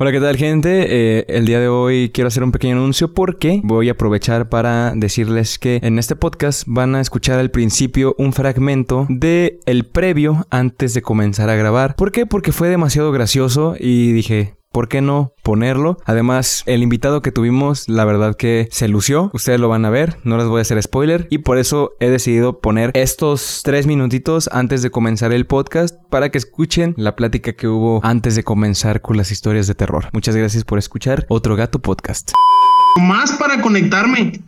Hola, ¿qué tal gente? Eh, el día de hoy quiero hacer un pequeño anuncio porque voy a aprovechar para decirles que en este podcast van a escuchar al principio un fragmento de el previo antes de comenzar a grabar. ¿Por qué? Porque fue demasiado gracioso y dije, ¿por qué no ponerlo? Además, el invitado que tuvimos, la verdad que se lució. Ustedes lo van a ver, no les voy a hacer spoiler. Y por eso he decidido poner estos tres minutitos antes de comenzar el podcast para que escuchen la plática que hubo antes de comenzar con las historias de terror. Muchas gracias por escuchar Otro Gato Podcast. Más para conectarme.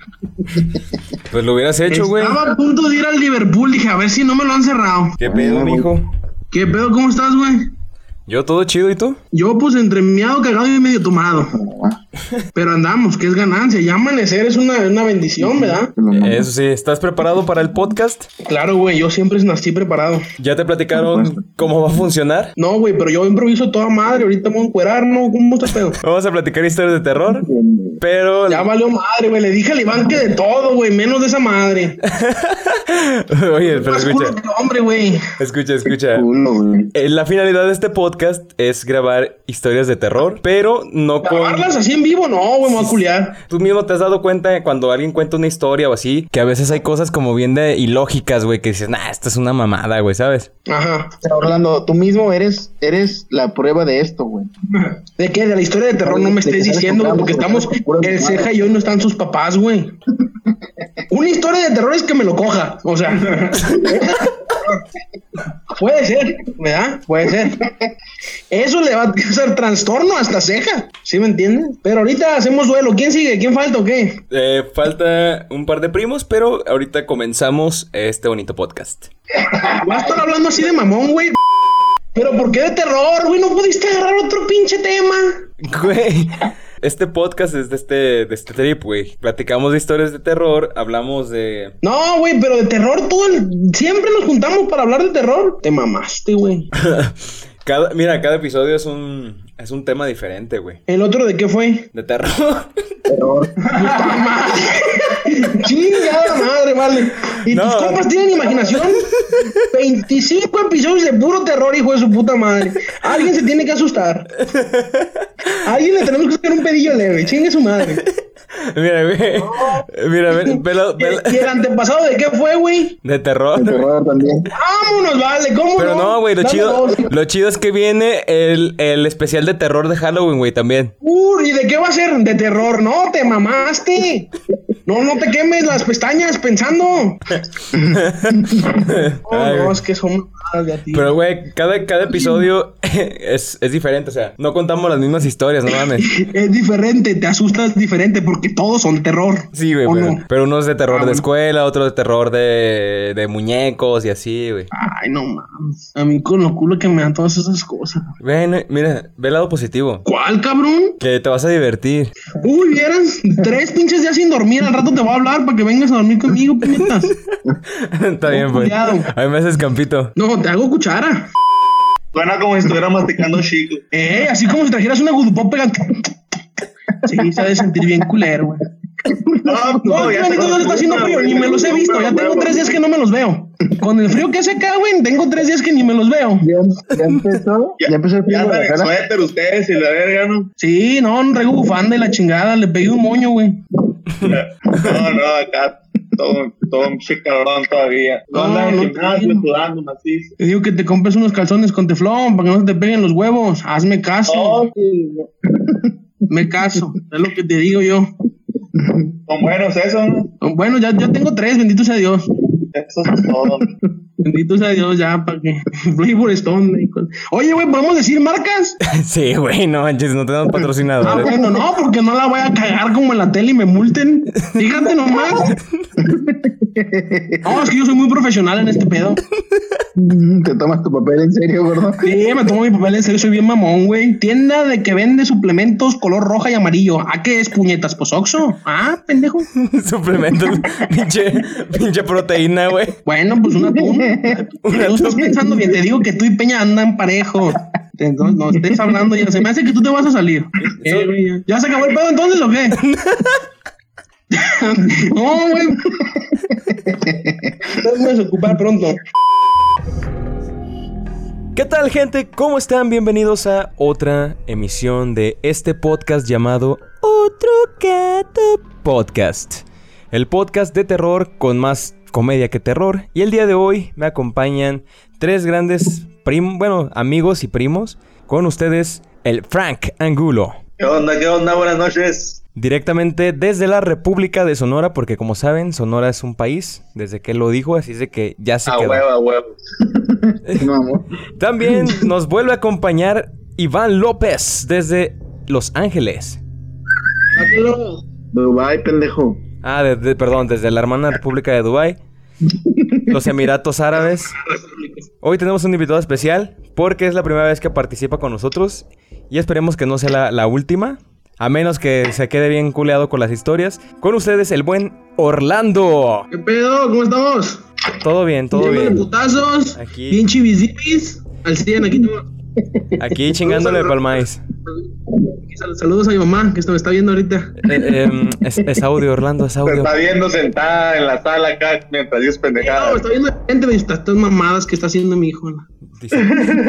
Pues lo hubieras hecho, güey. Estaba a punto de ir al Liverpool. Dije, a ver si no me lo han cerrado. ¿Qué pedo, mijo? ¿Qué pedo? ¿Cómo estás, güey? Yo todo chido, ¿y tú? Yo, pues, entre miado, cagado y medio tomado. Pero andamos, que es ganancia. Ya amanecer es una, una bendición, ¿verdad? Eso sí, ¿estás preparado para el podcast? Claro, güey, yo siempre nací preparado. ¿Ya te platicaron cómo va a funcionar? No, güey, pero yo improviso toda madre. Ahorita me voy a encuerar, ¿no? ¿Cómo está pedo? Vamos a platicar historias de terror, pero... Ya valió madre, güey. Le dije al Iván que de todo, güey, menos de esa madre. Oye, pero Más escucha, culo que hombre, güey. escucha, escucha. Culo. Eh, La finalidad de este podcast es grabar historias de terror, pero no con... Grabarlas así en vivo, no, güey, me voy a culiar. Tú mismo te has dado cuenta cuando alguien cuenta una historia o así, que a veces hay cosas como bien de ilógicas, güey, que dices, nah, esta es una mamada, güey, ¿sabes? Ajá. Pero, Orlando, tú mismo eres, eres la prueba de esto, güey. ¿De qué? De la historia de terror no me estés diciendo, güey, porque estamos, el ceja y hoy no están sus papás, güey. Una historia de terror es que me lo coja, o sea. Puede ser, ¿verdad? Puede ser. Eso le va a causar trastorno hasta ceja, ¿sí me entiendes? Pero ahorita hacemos duelo. ¿Quién sigue? ¿Quién falta o qué? Eh, falta un par de primos, pero ahorita comenzamos este bonito podcast. Va a estar hablando así de mamón, güey. Pero ¿por qué de terror, güey? ¿No pudiste agarrar otro pinche tema? Güey, este podcast es de este, de este trip, güey. Platicamos de historias de terror, hablamos de... No, güey, pero de terror todo el... Siempre nos juntamos para hablar de terror. Te mamaste, güey. Cada, mira, cada episodio es un, es un tema diferente, güey. ¿El otro de qué fue? De terror. ¡Puta madre! ¡Chingada madre, vale! ¿Y No. tus compas tienen imaginación? 25 episodios de puro terror, hijo de su puta madre. Alguien se tiene que asustar. A alguien le tenemos que hacer un pedillo leve. Chingue su madre. Mira, güey. Mira, ve- velo- ¿Y, velo- y el antepasado de qué fue, güey? De terror. Terror también. ¡Vámonos, vale! ¿Cómo Pero no, güey, lo Dame chido, dos. lo chido es que viene el, el especial de terror de Halloween, güey, también. Uh, ¿y de qué va a ser? De terror. No, te mamaste. No, no te quemes las pestañas pensando. Oh, Ay, no, es que son mamadas de a ti. Pero, güey, cada, cada episodio es, es diferente, o sea, no contamos las mismas historias, no mames. Es diferente, te asustas diferente porque todos son terror. Sí, güey, ¿O pero, no? pero uno es de terror Ah, de bueno. escuela, otro de terror de, de muñecos y así, güey. Ay, no mames. A mí con lo culo que me dan todas esas cosas. Ven, mira, ve el lado positivo. ¿Cuál, cabrón? Que te vas a divertir. Uy, vieras, tres pinches días sin dormir. Al rato te voy a hablar para que vengas a dormir conmigo, puñetas. Está bien, pues. A mí me haces campito. No, te hago cuchara. Suena como si estuviera masticando chico. Eh, así como si trajeras una gudupop pegando. Sí, se ha de sentir bien culero, güey. No, No, ya no, tengo no, está haciendo frío, ni me los he visto. Ya tengo tres días que no me los veo. Con el frío que hace acá, güey, tengo tres días que ni me los veo. Ya, ya empezó. Ya, empezó el Ya frío andan de en suéter ustedes y la verga, ¿no? Sí, no, no traigo bufanda y la chingada. Le pegué un moño, güey. No, no, acá todo, todo un calorón todavía. No, No, andan no, gimnasio no. sudando macizo. Te digo que te compres unos calzones con teflón para que no se te peguen los huevos. Hazme caso. No, sí, Me caso. Es lo que te digo yo. son buenos esos, ¿no? Bueno, ya, ya tengo tres, bendito sea Dios. Eso es todo. Bendito sea Dios, ya, para que. Flavor Stone. Oye, güey, ¿podemos decir marcas? Sí, güey, no manches, no tenemos Ah, patrocinadores. bueno, no, porque no la voy a cagar como en la tele y me multen. Fíjate nomás. No, es que yo soy muy profesional en este pedo. Te tomas tu papel en serio, gordo. Sí, me tomo mi papel en serio, soy bien mamón, güey. Tienda de que vende suplementos color roja y amarillo. ¿A qué es puñetas? Pues Oxxo. Ah, pendejo. Suplementos, pinche, pinche proteína, güey. Bueno, pues una atún. Tú estás pensando bien, te digo que tú y Peña andan parejos. Entonces, no estés hablando ya. Se me hace que tú te vas a salir. Eh, ya. ¿Ya se acabó el pedo entonces o qué? no, güey. Te vas a ocupar pronto. ¿Qué tal gente? ¿Cómo están? Bienvenidos a otra emisión de este podcast llamado Otro Gato Podcast. El podcast de terror con más comedia que terror. Y el día de hoy me acompañan tres grandes prim bueno, amigos y primos. Con ustedes, el Frank Angulo. ¿Qué onda? ¿Qué onda? Buenas noches. Directamente desde la República de Sonora, porque como saben, Sonora es un país, desde que él lo dijo, así es de que ya se A quedó. huevo, a huevo. No, amor. También nos vuelve a acompañar Iván López desde Los Ángeles. Dubai, pendejo. Ah, de- de- perdón, desde la hermana República de Dubái. Los Emiratos Árabes. Hoy tenemos un invitado especial porque es la primera vez que participa con nosotros y esperemos que no sea la, la última. A menos que se quede bien culeado con las historias. Con ustedes el buen Orlando. ¿Qué pedo? ¿Cómo estamos? Todo bien, todo bien. putazos. Aquí. Bien chivisipis. Al 100, aquí todo. Aquí chingándole palmáis. Sal- Saludos a mi mamá, que esto me está viendo ahorita. Eh, em, es, es audio, Orlando, es Se audio. está viendo sentada en la sala acá mientras dices No, me pendejadas. está viendo de gente, me está estas mamadas que está haciendo mi hijo. ¿no? Dice,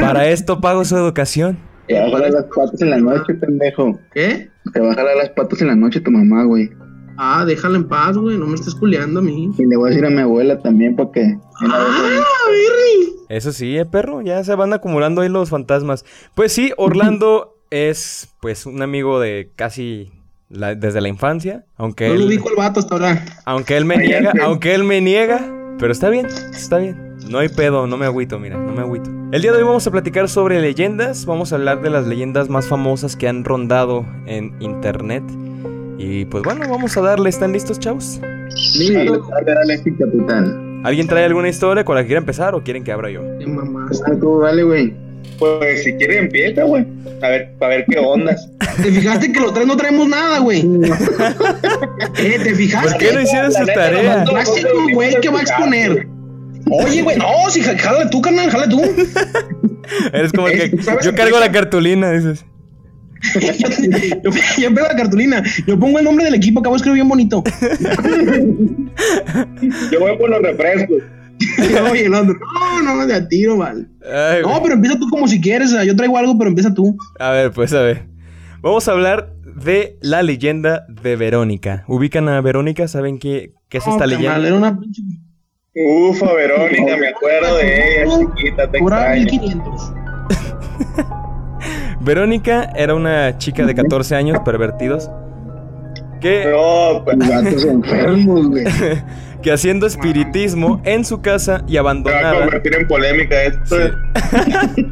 Para esto pago su educación. Te va a jalar las patas en la noche, pendejo. ¿Qué? Te va a jalar las patas en la noche tu mamá, güey. Ah, déjala en paz, güey. No me estés culeando a mí. Y le voy a decir a mi abuela también porque... ¡Ah, Birri! Eso sí, eh, perro, ya se van acumulando ahí los fantasmas. Pues sí, Orlando es pues un amigo de casi la- desde la infancia, aunque No lo él, dijo el vato hasta ahora. aunque él me niega, aunque él me niega, pero está bien, está bien. No hay pedo, no me agüito, mira, no me agüito. El día de hoy vamos a platicar sobre leyendas, vamos a hablar de las leyendas más famosas que han rondado en internet. Y pues bueno, vamos a darle, ¿están listos, chavos? Sí, dale, dale, sí, capitán. ¿Alguien trae alguna historia con la que quiera empezar o quieren que abra yo? Ah, tú, dale, güey. Pues si quiere empieza, güey. A ver, a ver qué ondas. ¿Te fijaste que los tres no traemos nada, güey? ¿Eh? ¿Te fijaste? ¿Por qué no hicieron su tarea? güey, que va a exponer. Oye, güey, no, si ja- jálale tú, carnal, jálale tú. Eres como el que ¿Sabes yo cargo la cartulina, dices. yo, yo pego la cartulina. Yo pongo el nombre del equipo, acabo de escribir bien bonito. Yo voy por los refrescos. Oye, el otro, no, no, de a tiro, vale. Ay. No, pero empieza tú como si quieres. o sea, yo traigo algo, pero empieza tú. A ver, pues a ver. Vamos a hablar de la leyenda de Verónica. ¿Ubican a Verónica? ¿Saben qué, qué es esta No, leyenda? Era una pinche. Ufa, Verónica, me acuerdo de ella, chiquita, te Pura extraño. 1500. Verónica era una chica de 14 años, pervertidos, que, No, pues, Gatos enfermos, güey. que haciendo espiritismo en su casa y me va a abandonada. convertir en polémica esto. Sí.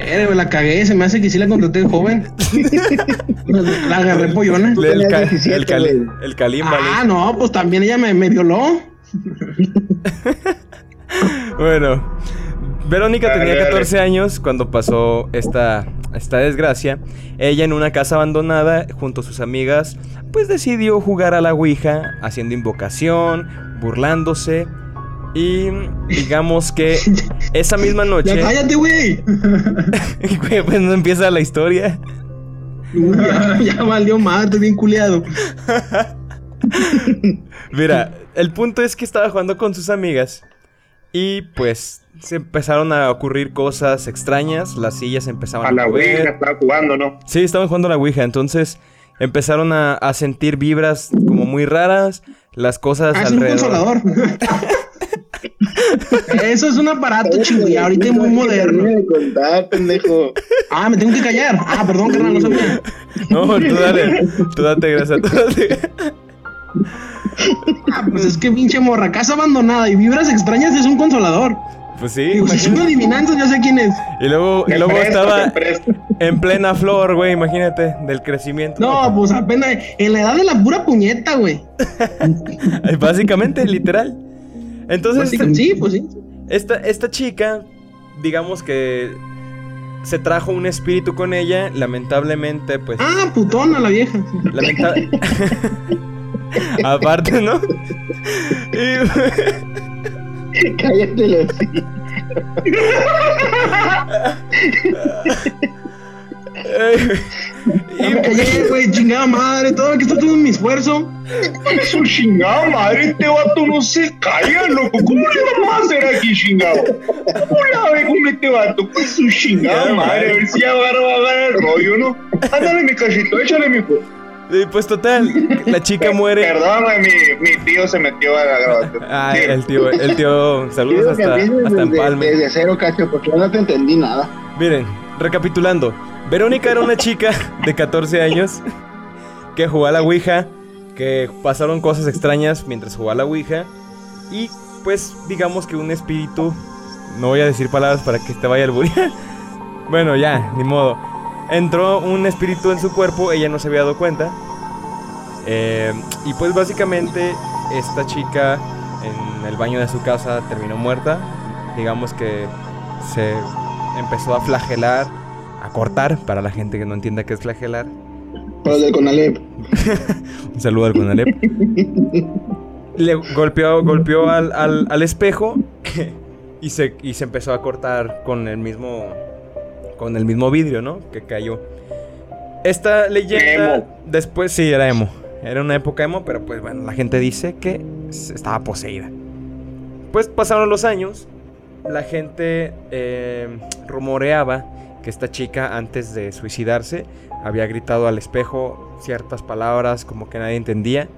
Eh, güey, la cagué, se me hace que sí la contraté de joven. la agarré pollona. El, ca- tenías 17, el, cali- güey. el calimba, Ah, no, pues también ella me, me violó. Bueno, Verónica Dale, tenía dale. 14 años cuando pasó esta, esta desgracia. Ella en una casa abandonada junto a sus amigas, pues decidió jugar a la Ouija, haciendo invocación, burlándose. Y digamos que esa misma Ya noche... cállate, güey. Güey, pues no empieza la historia. Uy, ya, ya valió madre, estoy bien culiado. Mira, el punto es que estaba jugando con sus amigas y pues se empezaron a ocurrir cosas extrañas, las sillas empezaban a, A la mover. Ouija estaba jugando, ¿no? Sí, estaban jugando a la Ouija, entonces empezaron a, a sentir vibras como muy raras, las cosas Ah, es un alrededor. consolador. Eso es un aparato chingo, y ahorita es muy moderno. De contar, pendejo. Ah, me tengo que callar. Ah, perdón, carnal, no sabía. No, tú dale, tú date grasa, tú date. Ah, pues es que pinche morra, casa abandonada y vibras extrañas es un consolador. Pues sí, Digo, si son adivinanzas, ya sé quién es. Y luego, y luego presto, estaba en plena flor, güey, imagínate, del crecimiento. No, pues apenas en la edad de la pura puñeta, güey. Básicamente, literal. Entonces, Pues Sí, pues sí. Esta, esta chica, digamos que se trajo un espíritu con ella, lamentablemente, pues... Ah, putona la vieja. lamenta- Aparte, ¿no? Y- Cállate los sí. Ya me callé, güey, chingada madre, todo que está todo mi esfuerzo. Su chingada madre, este vato no se calla, loco. ¿Cómo le vamos a hacer aquí, chingado? ¿Cómo la ve con este vato? Pues su chingada madre, a ver si agarra, va a agarrar el rollo, ¿no? Ándale, mi cachito, échale, mi pues. Pues total, la chica muere. Perdón, güey, mi, mi tío se metió a la grabación. Ah, el tío, el tío, saludos hasta, hasta Empalme. desde cero, cacho, porque yo no te entendí nada. Miren, recapitulando. Verónica era una chica de 14 años que jugaba a la Ouija, que pasaron cosas extrañas mientras jugaba a la Ouija y pues digamos que un espíritu, no voy a decir palabras para que te vaya el bullying. bueno, ya, ni modo. Entró un espíritu en su cuerpo, ella no se había dado cuenta. Eh, y pues básicamente esta chica en el baño de su casa terminó muerta. Digamos que se empezó a flagelar, a cortar, para la gente que no entienda qué es flagelar. Para el Conalep. Un saludo al Conalep. Le golpeó, golpeó al, al- al espejo y se, y se empezó a cortar con el mismo con el mismo vidrio, ¿no? Que cayó. Esta leyenda Emo. después sí era emo. Era una época emo, pero pues bueno, la gente dice que estaba poseída. Pues pasaron los años, la gente eh, rumoreaba que esta chica antes de suicidarse había gritado al espejo ciertas palabras como que nadie entendía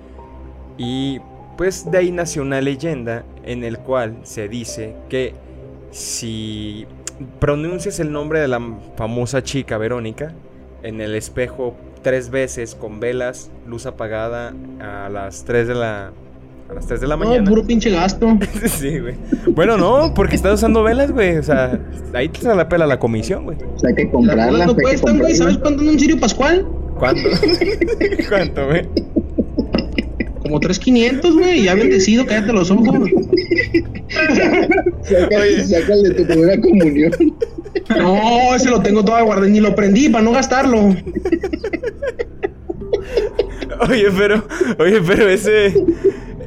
y pues de ahí nació una leyenda en el cual se dice que si pronuncias el nombre de la famosa chica Verónica en el espejo tres veces con velas, luz apagada a las 3 de la a las 3 de la No, mañana. puro pinche gasto. sí, güey. Bueno, no, porque estás usando velas, güey. O sea, ahí te da la pela la comisión, güey. O sea, hay que no hay que cuestan, güey. ¿Sabes cuánto anda un cirio pascual? ¿Cuánto? ¿Cuánto, güey? Como 3.500, güey. Ya bendecido, cállate los ojos. Saca, el de tu primera comunión. No, ese lo tengo todo guardado. Ni lo prendí para no gastarlo. Oye, pero, oye, pero ese,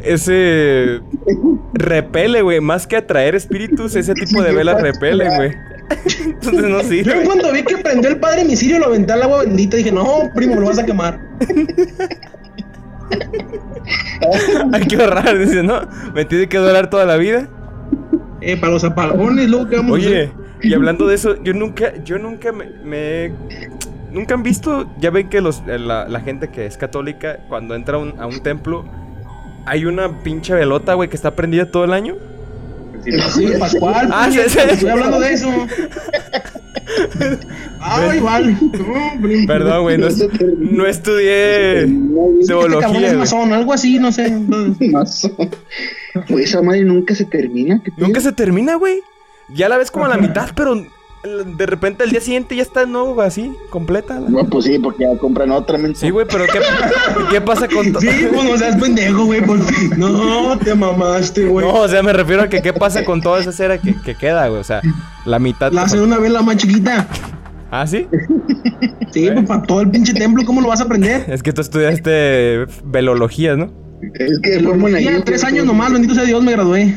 ese repele, güey, más que atraer espíritus, ese tipo de velas repele, güey. Entonces no Yo sirve. cuanto vi que prendió el padre mi cirio, lo aventé al agua bendita. Dije, no, primo, lo vas a quemar. Hay que ahorrar, dice, no, me tiene que durar toda la vida. Eh, para los apagones, luego que vamos a Oye, hacer? y hablando de eso, yo nunca, yo nunca me, me- nunca han visto, ya ven que los, eh, la, la gente que es católica, cuando entra a un, a un templo, hay una pinche velota, güey, que está prendida todo el año. Sí, Pascual. Ah, puñeta, sí, sí. Estoy hablando de eso. Ay, vale. No, primo. Perdón, güey, no, no estudié teología, es masón, algo así, no sé. Más. Pues esa madre nunca se termina. ¿qué Nunca se termina, güey. Ya la ves como a la mitad, pero de repente al día siguiente ya está de nuevo así, completa. la- No, pues sí, porque ya compran otra mensa. Sí, güey, pero ¿qué, qué pasa con todo? Sí, pues no seas pendejo, güey. Pues, no, te mamaste, güey. No, o sea, me refiero a que qué pasa con toda esa cera que, que queda, güey. O sea, la mitad. La hacen una vela más chiquita. ¿Ah, sí? Sí, pues para todo el pinche templo, ¿cómo lo vas a aprender? Es que tú estudiaste velología, ¿no? Es que. Ya, tres años nomás, bendito sea Dios, me gradué.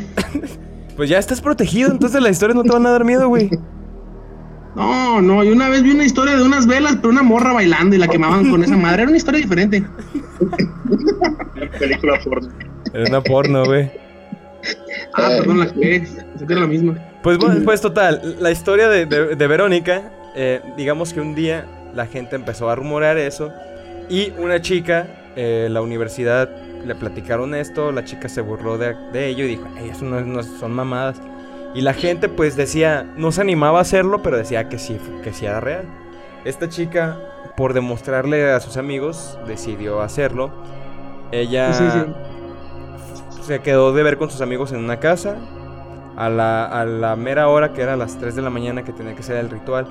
Pues ya estás protegido, entonces las historias no te van a dar miedo, güey. No, no, yo una vez vi una historia de unas velas, pero una morra bailando y la quemaban con esa madre. Era una historia diferente. Una película porno. Era una porno, güey. Ah, perdón, la que era la misma. Pues bueno, pues total, la historia de, de- de Verónica, eh, digamos que un día la gente empezó a rumorear eso y una chica, eh, la universidad le platicaron esto, la chica se burló de, de ello y dijo, "Ey, eso no, no son mamadas. Y la gente pues decía, no se animaba a hacerlo, pero decía que sí, que sí era real. Esta chica, por demostrarle a sus amigos, decidió hacerlo. Ella Sí, sí. se quedó de ver con sus amigos en una casa. A la, a la mera hora, que era a las 3 de la mañana que tenía que ser el ritual,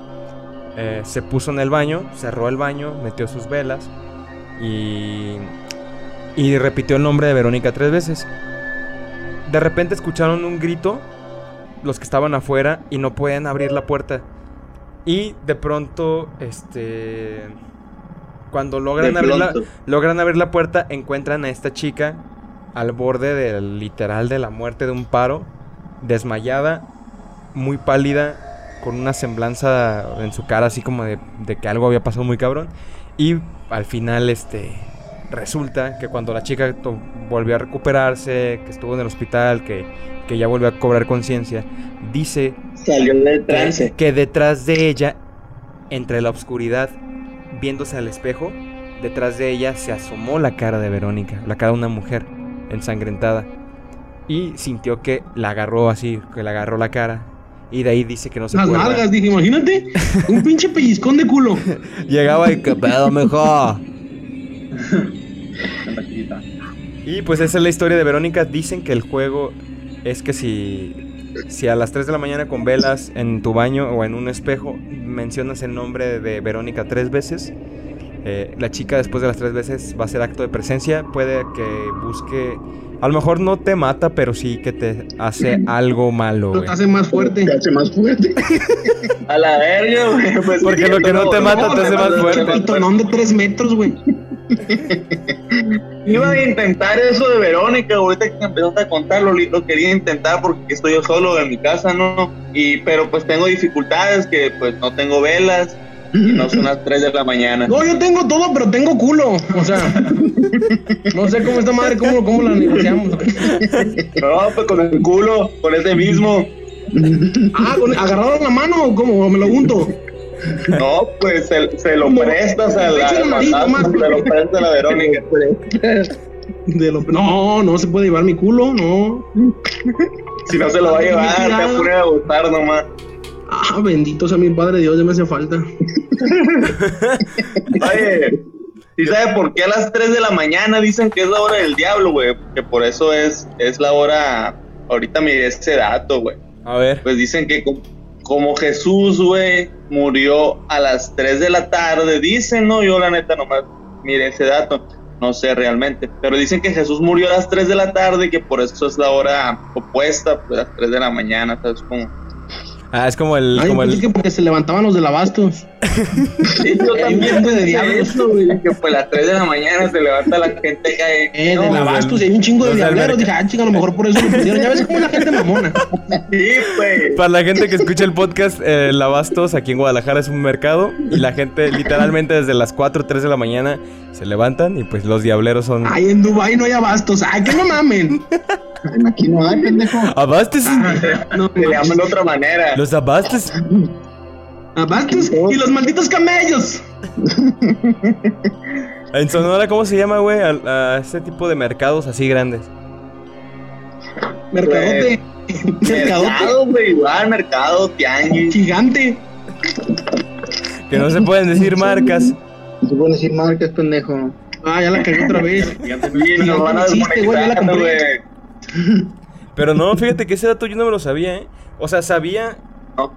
eh, se puso en el baño, cerró el baño, metió sus velas y, y repitió el nombre de Verónica tres veces. De repente escucharon un grito, los que estaban afuera, y no pueden abrir la puerta. Y de pronto, este... Cuando logran, abrir la, logran abrir la puerta, encuentran a esta chica al borde del literal de la muerte de un paro, desmayada, muy pálida, con una semblanza en su cara así como de, de que algo había pasado muy cabrón. Y al final, este, resulta que cuando la chica volvió a recuperarse, que estuvo en el hospital, que, que ya volvió a cobrar conciencia, dice Salió que, trance. que detrás de ella, entre la oscuridad, viéndose al espejo, detrás de ella se asomó la cara de Verónica, la cara de una mujer ensangrentada. Y sintió que la agarró así, que le agarró la cara. Y de ahí dice que no se Las acuerda. nalgas, dije, imagínate. Un pinche pellizcón de culo. Llegaba y que pedo, mejor. Y pues esa es la historia de Verónica. Dicen que el juego es que si, si a las 3 de la mañana con velas en tu baño o en un espejo mencionas el nombre de Verónica tres veces, eh, la chica después de las tres veces va a hacer acto de presencia. Puede que busque... A lo mejor no te mata, pero sí que te hace algo malo, Lo güey. hace más fuerte. Te hace más fuerte. A la verga, güey. Pues, Porque lo que no te mata te hace más fuerte. El tonón de tres metros, güey. Iba a intentar eso de Verónica, ahorita que empezaste a contarlo, lo quería intentar porque estoy yo solo en mi casa, ¿no? Y, pero pues tengo dificultades, que pues no tengo velas y no son las 3 de la mañana. No, yo tengo todo, pero tengo culo. O sea, no sé cómo esta madre, cómo, cómo la negociamos. No, pues con el culo, con ese mismo. Ah, ¿agarraron la mano o cómo? ¿O me lo unto? No, pues se, se lo No, prestas a la, se lo prestas a la Verónica. De lo- no, no se puede llevar mi culo, no. Si no se lo va a llevar, te va a gustar nomás. Ah, bendito sea mi padre Dios, ya me hace falta. Oye, ¿y sabe por qué a las 3 de la mañana dicen que es la hora del diablo, güey? Que por eso es, es la hora. Ahorita miré ese dato, güey. A ver. Pues dicen que como Jesús, güey, murió a las 3 de la tarde, dicen, no, yo la neta nomás miré ese dato, no sé realmente, pero dicen que Jesús murió a las 3 de la tarde y que por eso es la hora opuesta, pues a las 3 de la mañana, ¿sabes? Como... Ah, es como el... Ay, como pensé el... que porque se levantaban los del abastos. Sí, yo también de diablos. güey, que pues a las 3 de la mañana se levanta la gente y cae. Eh, No, del del- y hay un chingo de diableros. Dije, ah, chica, a lo mejor por eso lo pusieron. Ya ves cómo la gente mamona. Sí, pues. Para la gente que escucha el podcast, eh, el Abastos aquí en Guadalajara es un mercado y la gente literalmente desde las 4 o 3 de la mañana se levantan y pues los diableros son... Ay, en Dubai no hay abastos. Ay, que no mamen. Aquí no hay, pendejo. Abastos, No, Se llaman de otra manera. los abastos. abastos y los malditos camellos. En Sonora, ¿cómo se llama, güey? A, a ese tipo de mercados así grandes. Mercadote. Mercadote. Mercado, güey, igual, mercado, tianguis. Gigante. Que no se pueden decir marcas. No se pueden decir marcas, pendejo. Ah, ya la cagué otra vez. Sí, nos van a no Pero no, fíjate que ese dato yo no me lo sabía, ¿eh? O sea, sabía No.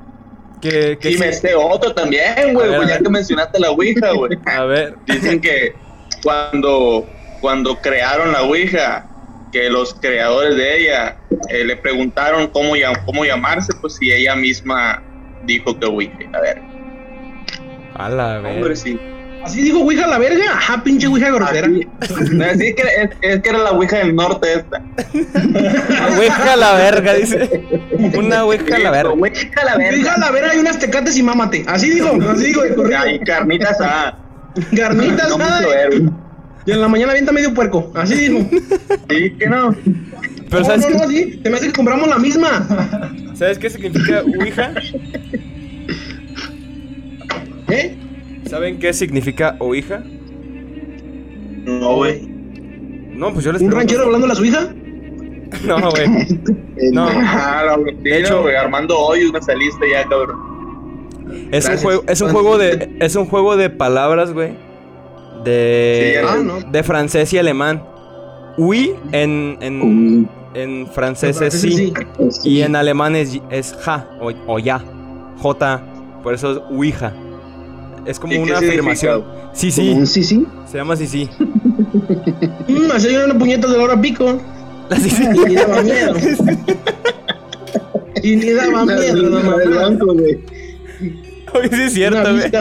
que... que Y sí- me sé otro también, güey, pues ya que mencionaste la Ouija, güey. A ver, Dicen que cuando, cuando crearon la Ouija, que los creadores de ella eh, le preguntaron cómo, llam- cómo llamarse, pues si ella misma dijo que Ouija. A ver, a la hombre, ver. sí. Así dijo Ouija la verga. Ajá, pinche Ouija grosera. Así- sí, que es, es que era la Ouija del norte esta. Ouija a la verga, dice. Una ouija a la verga. Ouija la Ouija verga. la verga y unas tecates y mámate. Así dijo, así dijo. Ay, carnitas a. Garnitas, No güey. Y en la mañana avienta medio puerco. Así dijo. Sí, que no. Pero no, ¿sabes, no, no, así. Se me hace que compramos la misma. ¿sabes qué significa ouija? ¿Eh? ¿Saben qué significa ouija? No, güey. No, pues yo les ¿Un pregunto. ranchero hablando a su hija? No, güey. No. De hecho- güey, Armando Hoyos me saliste ya, cabrón. Es un juego, es un juego de, es un juego de palabras, güey. De, Sí, Ah, no. de francés y alemán. Oui en, en, Mm, en francés es Sí. Y en alemán es, es ja o, o ya. J. Por eso es ouija. Es como ¿Y qué una afirmación. Sí, sí. un sí, sí. Se llama sí, sí. Mm, así una puñeta de la hora pico. Sí, sí. Y daba miedo. Y ni daba La- miedo, la no del mames. banco, güey. Oye, sí es cierto, güey.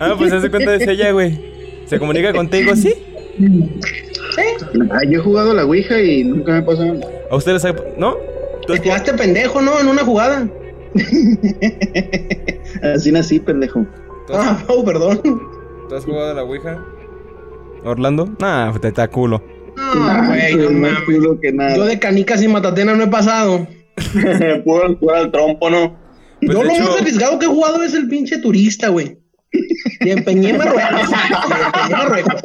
Ah, pues hace cuenta de ella, güey. ¿Se comunica contigo? Sí. Ah, yo he jugado a la Ouija y nunca me pasó nada. ¿A ustedes les ha- ¿No? Te quedaste pendejo, ¿no? En una jugada. Así nací, pendejo. Ah, oh, perdón. ¿Tú has jugado a la Ouija? ¿Orlando? Nah, te está culo. No, güey, no Más mames. culo que nada. Yo de canicas y matatena no he pasado. Puro jugar al trompo, ¿no? Pues, Yo lo hecho- más arriesgado que he jugado es el pinche turista, güey. Y empeñé Marruecos. Y empeñé Marruecos.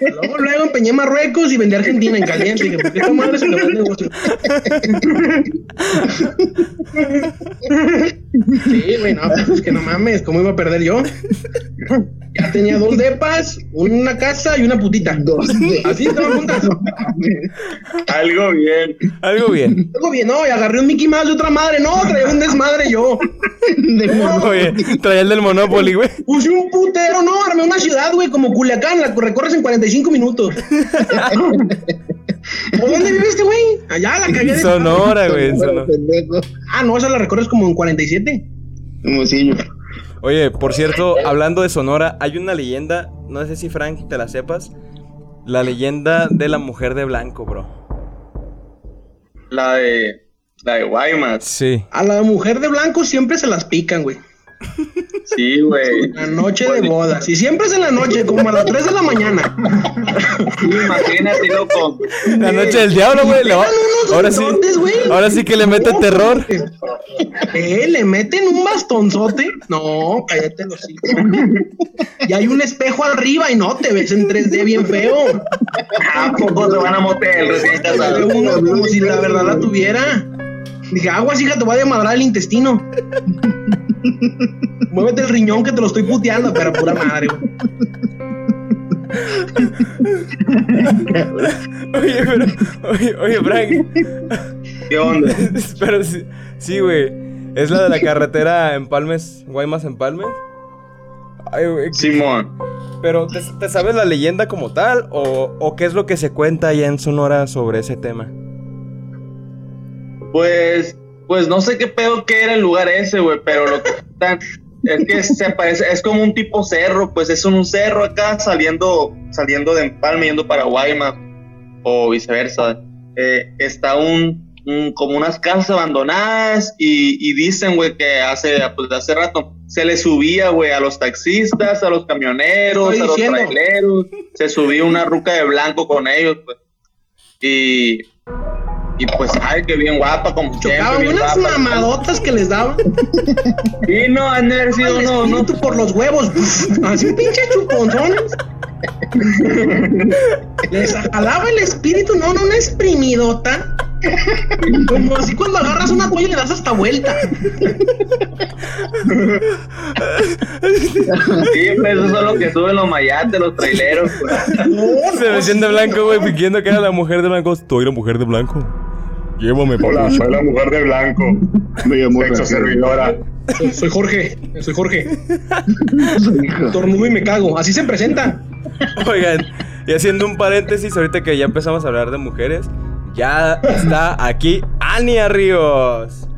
Luego, luego empeñé Marruecos y vendí Argentina en caliente. Dije, ¿por qué esta madre se el negocio? Sí, güey, no, pues es que no mames, ¿cómo iba a perder yo? Ya tenía dos depas, una casa y una putita. Dos Así estaban juntas. Algo bien. Algo bien. Luego bien, no, y agarré un Mickey Mouse de otra madre. No, traía un desmadre yo. de mono. Oye, traía el del Monopoly, güey. Puse un putero, no, armé una ciudad, güey, como Culiacán, la recorres en 45 minutos. ¿Por dónde vive este güey? Allá, la cagué de... Sonora, güey. en Sonora. Ah, no, esa la recorres como en 47. Hermosillo. Oye, por cierto, hablando de Sonora, hay una leyenda, no sé si Frank te la sepas, la leyenda de la mujer de blanco, bro. La de. La de Guaymas. Sí. A la mujer de blanco siempre se las pican, güey. Sí, güey. La noche de bodas. Y siempre es en la noche, como a las 3 de la mañana. Sí, imagínate, loco. La noche del diablo, güey. le va- Eran unos Ahora sí. Ahora sí que le mete No, terror. ¿Eh? ¿Le meten un bastonzote? No, cállate los Y hay un espejo arriba y no, te ves en 3D bien feo. ¿A poco se van a motel como si la verdad la tuviera. Dije, aguas, hija, te voy a desmadrar el intestino. Muévete el riñón que te lo estoy puteando, pero pura madre, güey. Oye, pero. Oye, oye, Frank. ¿Qué onda? Pero sí, sí, güey. Es la de la carretera Empalmes, Guaymas Empalmes. Ay, güey. Simón. Pero, ¿te, te sabes la leyenda como tal? O, ¿O qué es lo que se cuenta allá en Sonora sobre ese tema? Pues, pues no sé qué pedo que era el lugar ese, güey, pero lo que están es que se parece, es como un tipo cerro, pues es un cerro acá saliendo, saliendo de Empalme yendo para Guaymas o viceversa. Eh, está un, un- como unas casas abandonadas y, y dicen, güey, que hace, pues hace rato se le subía, güey, a los taxistas, a los camioneros, a los traileros, se subía una ruca de blanco con ellos, pues. Y, y pues, ay, qué bien guapa, como siempre. Chocaban bien unas guapa. mamadotas que les daban. Sí, no, han de haber sido, El no, no. por los huevos. Así un pinche chuponzones. Les jalaba el espíritu, no, no, una exprimidota. Como así cuando agarras una toalla y le das hasta vuelta. Sí, pues eso es lo que suben los mayates, los traileros, pues. Se vestían de blanco, güey, fingiendo que era la mujer de blanco. Estoy la mujer de blanco. Llévame, papucho. la mujer de blanco. Me llamó Rafael. servidora. Soy, soy Jorge, soy Jorge. Tornudo y me cago. Así se presenta. Oigan, y haciendo un paréntesis, ahorita que ya empezamos a hablar de mujeres, ya está aquí Ania Ríos.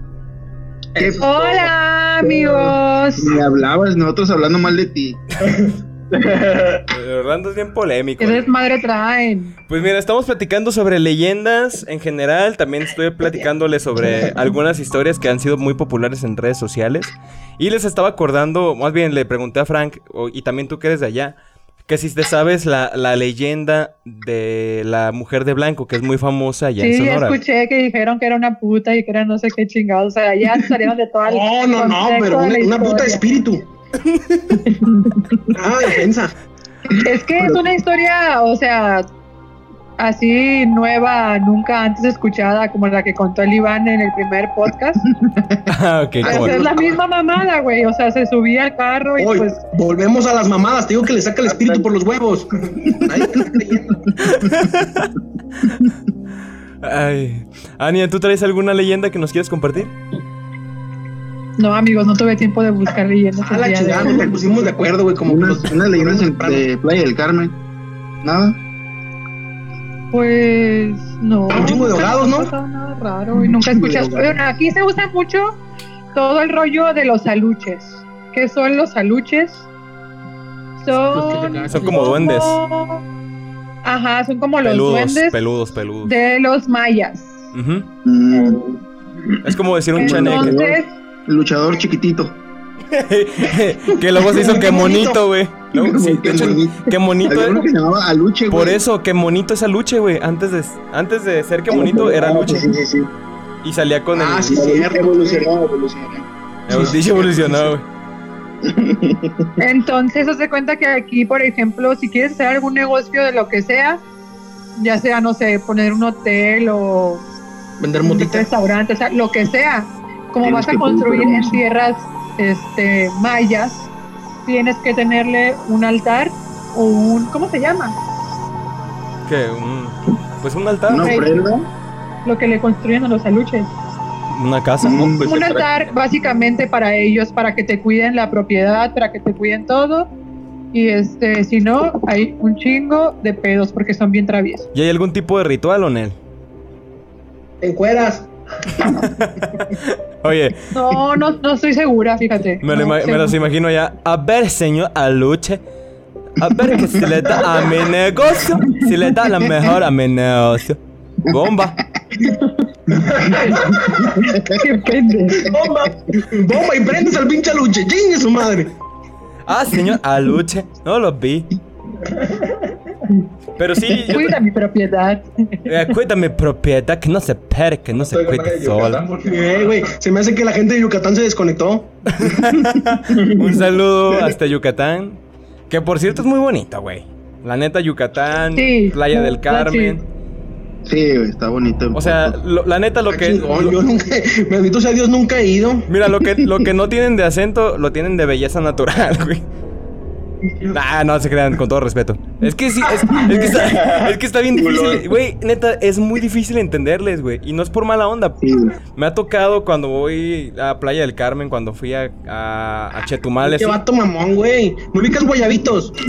Hola amigos. Ni hablabas, nosotros hablando mal de ti. Eh, Orlando es bien polémico. ¿Qué desmadre traen? Pues mira, estamos platicando sobre leyendas en general. También estoy platicándole sobre algunas historias que han sido muy populares en redes sociales. Y les estaba acordando, más bien le pregunté a Frank, y también tú que eres de allá, que si te sabes la, la leyenda de la mujer de blanco, que es muy famosa allá en Sí, Sonora. escuché que dijeron que era una puta y que era no sé qué chingados. O sea, ya salieron de todo el No, no, no, contexto pero una, la una puta espíritu. Ah, defensa. Es que es una historia, o sea, así nueva, nunca antes escuchada, como la que contó el Iván en el primer podcast. Ah, ok, Pues es la misma mamada, güey. O sea, se subía al carro y Hoy, pues volvemos a las mamadas. Te digo que le saca el espíritu por los huevos. Nadie te está creyendo. Ay. Ania, ¿tú traes alguna leyenda que nos quieras compartir? No, amigos, no tuve tiempo de buscar leyendas. A la de chingada, hoy. nos pusimos de acuerdo, güey. Como que Unas, los- unas leyendas de Playa del Carmen. Nada. Pues no. Un chingo de ahogados, ¿no? nada raro y nunca de ahogados. Bueno, aquí se usa mucho todo el rollo de los aluches. ¿Qué son los aluches? Son. Son como duendes. Ajá, son como los Peludos, duendes peludos, peludos. de los mayas. Mm, Es como decir un chaneque. Entonces, el luchador chiquitito. que luego se hizo que monito, güey. No, sí, de hecho, qué monito. Había uno que se llamaba Aluche, güey. Por eso, qué monito es Aluche, güey. Antes de, antes de ser qué monito era Aluche. Sí, sí, sí. Y salía con Ah, el. sí, Sí, cierto. evolucionó, evolucionó. güey. Entonces, haz de cuenta que aquí, por ejemplo, si quieres hacer algún negocio de lo que sea, ya sea, no sé, poner un hotel o Vender un motita. restaurante, o sea, lo que sea, como vas a que construir en tierras este, mayas, tienes que tenerle un altar o un, ¿cómo se llama? ¿Qué? Un, pues un altar, Una ofrenda. Lo que le construyen a los aluches. una casa. Mm, Pues un se altar básicamente para ellos, para que te cuiden la propiedad, para que te cuiden todo. Y este, si no, hay un chingo de pedos porque son bien traviesos. ¿Y hay algún tipo de ritual, Onel? Te encueras. Oye, No, no, no estoy segura, fíjate. me, No me los imagino ya. A ver, señor Aluche. A ver que si le da a mi negocio. Si le da la mejor a mi negocio. Bomba. Bomba. Bomba y prendes al pinche luche. Chingue su madre. Ah, señor Aluche. No lo vi. Pero sí, yo- Cuida mi propiedad. eh, cuida mi propiedad, que no se pere, que no se cuide sola. Eh, güey, se me hace que la gente de Yucatán se desconectó. Un saludo hasta Yucatán. Que por cierto es muy bonito, güey. La neta, Yucatán, Sí. Playa del Carmen. Sí, está bonito. O sea, lo- la neta, lo que. chingón, lo- yo nunca, bendito sea Dios, nunca he ido. mira, lo que, lo que no tienen de acento, lo tienen de belleza natural, güey. Ah, no se crean, con todo respeto. Es que sí, es, es que, está, es que está bien difícil. Güey, neta, es muy difícil entenderles, güey. Y no es por mala onda. Sí. Me ha tocado cuando voy a Playa del Carmen, cuando fui a, a, a Chetumal. Qué vato mamón, güey. ¿No ubicas guayabitos?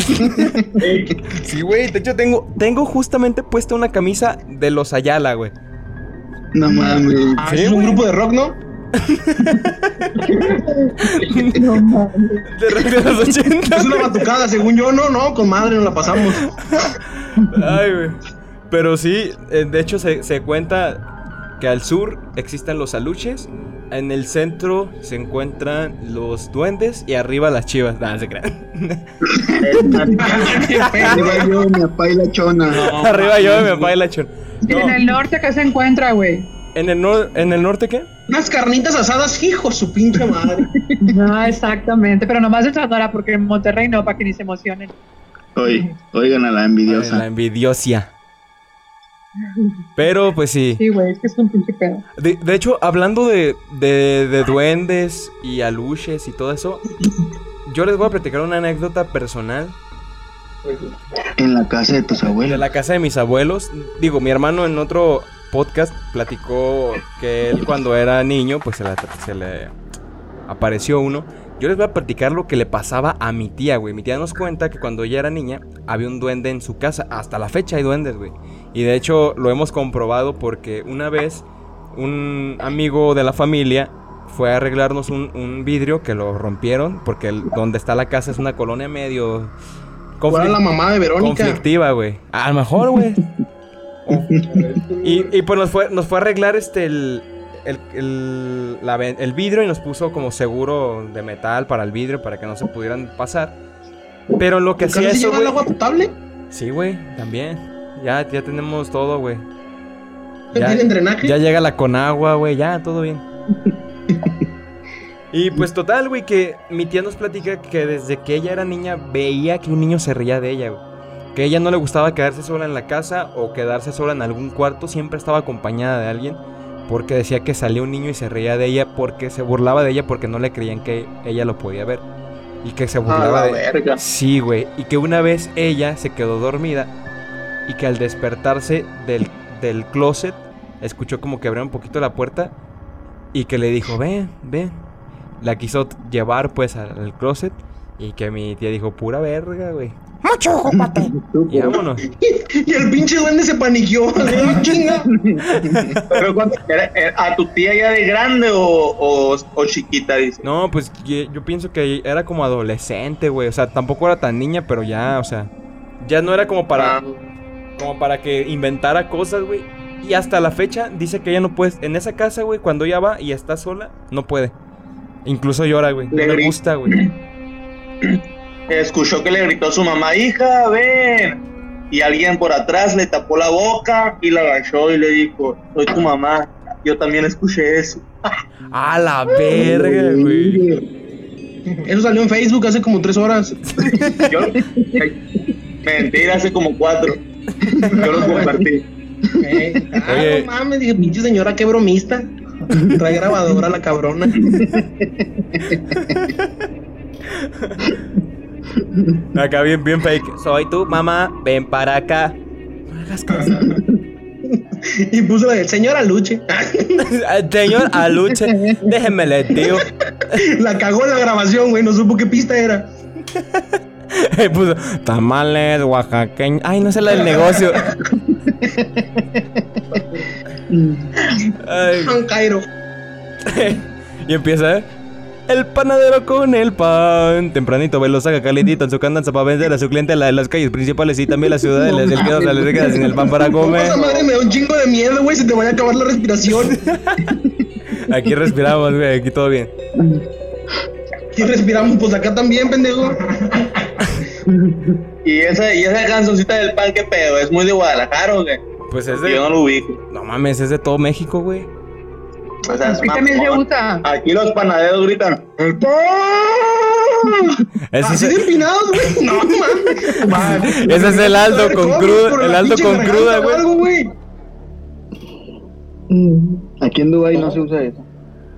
Sí, güey. De hecho, tengo, tengo justamente puesta una camisa de los Ayala, güey. No mames. Ah, Sí, es un grupo de rock, ¿no? No mames. De rock de los 80. Es una batucada, según yo, no, no, con madre nos la pasamos. Ay, güey. Pero sí, eh, de hecho se, se cuenta que al sur existen los aluches, en el centro se encuentran los duendes y arriba las chivas. Nada, se crean. Arriba yo, mi papá y la chona. arriba yo mi papá y la chon. Y en el norte, ¿qué se encuentra, güey? ¿En el, nor- ¿En el norte qué? Unas carnitas asadas, hijo, su pinche madre. No, exactamente. Pero nomás en Sonora, porque en Monterrey no, para que ni se emocionen. Oye, oigan a la envidiosa. La envidiosia. Pero pues sí. Sí, güey, es que es un pinche pedo. De, de hecho, hablando de, de, de duendes y aluches y todo eso, yo les voy a platicar una anécdota personal En la casa de tus de abuelos. la casa de mis abuelos. Digo, mi hermano en otro podcast platicó que él cuando era niño, pues se, la- se le apareció uno. Yo les voy a platicar lo que le pasaba a mi tía, güey. Mi tía nos cuenta que cuando ella era niña había un duende en su casa. Hasta la fecha hay duendes, güey. Y de hecho lo hemos comprobado porque una vez un amigo de la familia fue a arreglarnos un, un vidrio que lo rompieron porque el- donde está la casa es una colonia medio... ¿Cuál era la mamá de Verónica? Conflictiva, güey. A lo mejor, güey. Y, y pues nos fue, nos fue a arreglar este el, el, el, la el vidrio y nos puso como seguro de metal para el vidrio para que no se pudieran pasar. Pero lo que ¿Tu casa hacía eso, güey. agua potable? Sí, güey, también. Ya, ya tenemos todo, güey. ¿Que ¿Tienen drenaje? Ya llega la Conagua, güey, ya, todo bien. y pues total, güey, que mi tía nos platica que desde que ella era niña veía que un niño se reía de ella, güey. Que ella no le gustaba quedarse sola en la casa o quedarse sola en algún cuarto, siempre estaba acompañada de alguien. Porque decía que salía un niño y se reía de ella porque se burlaba de ella porque no le creían que ella lo podía ver. Y que se burlaba la de verga. Sí, güey. Y que una vez ella se quedó dormida y que al despertarse del, del closet escuchó como que abrió un poquito la puerta y que le dijo, ven, ven. La quiso llevar pues al, al closet y que mi tía dijo, pura verga, güey. Y vámonos. Y el pinche duende se paniqueó. ¡Ah, chinga! Pero cuando- era- era- ¿A tu tía ya de grande o, o, o chiquita? Dice. No, pues yo pienso que era como adolescente, güey. O sea, tampoco era tan niña, pero ya, o sea, ya no era como para... Ah, Como para que inventara cosas, güey. Y hasta la fecha dice que ella no puede. En esa casa, güey, cuando ella va y está sola, no puede. Incluso llora, güey. No Le gusta, güey. escuchó que le gritó a su mamá, hija, ven. Y alguien por atrás le tapó la boca y la agachó y le dijo, soy tu mamá. Yo también escuché eso. A la verga, güey. Eso salió en Facebook hace como tres horas. Yo, mentira, hace como cuatro. Yo lo compartí. Eh, ah, Oye. no mames, dije, pinche señora, qué bromista. Trae grabadora la cabrona. Acá bien, bien fake. Soy tu mamá, ven para acá. No hagas caso. Y puso la de señora Luche. Señor Aluche, déjenme le digo. La cagó en la grabación, güey. No supo qué pista era. Puso tamales oaxaqueños. Ay, no sé la del negocio. Ay, Juan Cairo. y empieza, ¿eh? El panadero con el pan. Tempranito, ve, lo saca calentito en su candanza para vender a su clientela en las calles principales y también las que no se le queda sin el pan para comer. Esa madre me da un chingo de miedo, güey. Se te vaya a acabar la respiración. Aquí respiramos, güey. Aquí todo bien. Si respiramos, pues acá también, pendejo. Y esa, y esa cancioncita del pan, ¿qué pedo? ¿Es muy de Guadalajara o qué? Pues es Yo de. no lo ubico. No mames, es de todo México, güey. O sea, es Aquí también se usa. Aquí los panaderos gritan. "El pan". Ese Así es, de empinados, güey. No. Ese es el Aldo con cruda- el Aldo con cruda, güey. güey. Aquí en Dubai no se usa eso.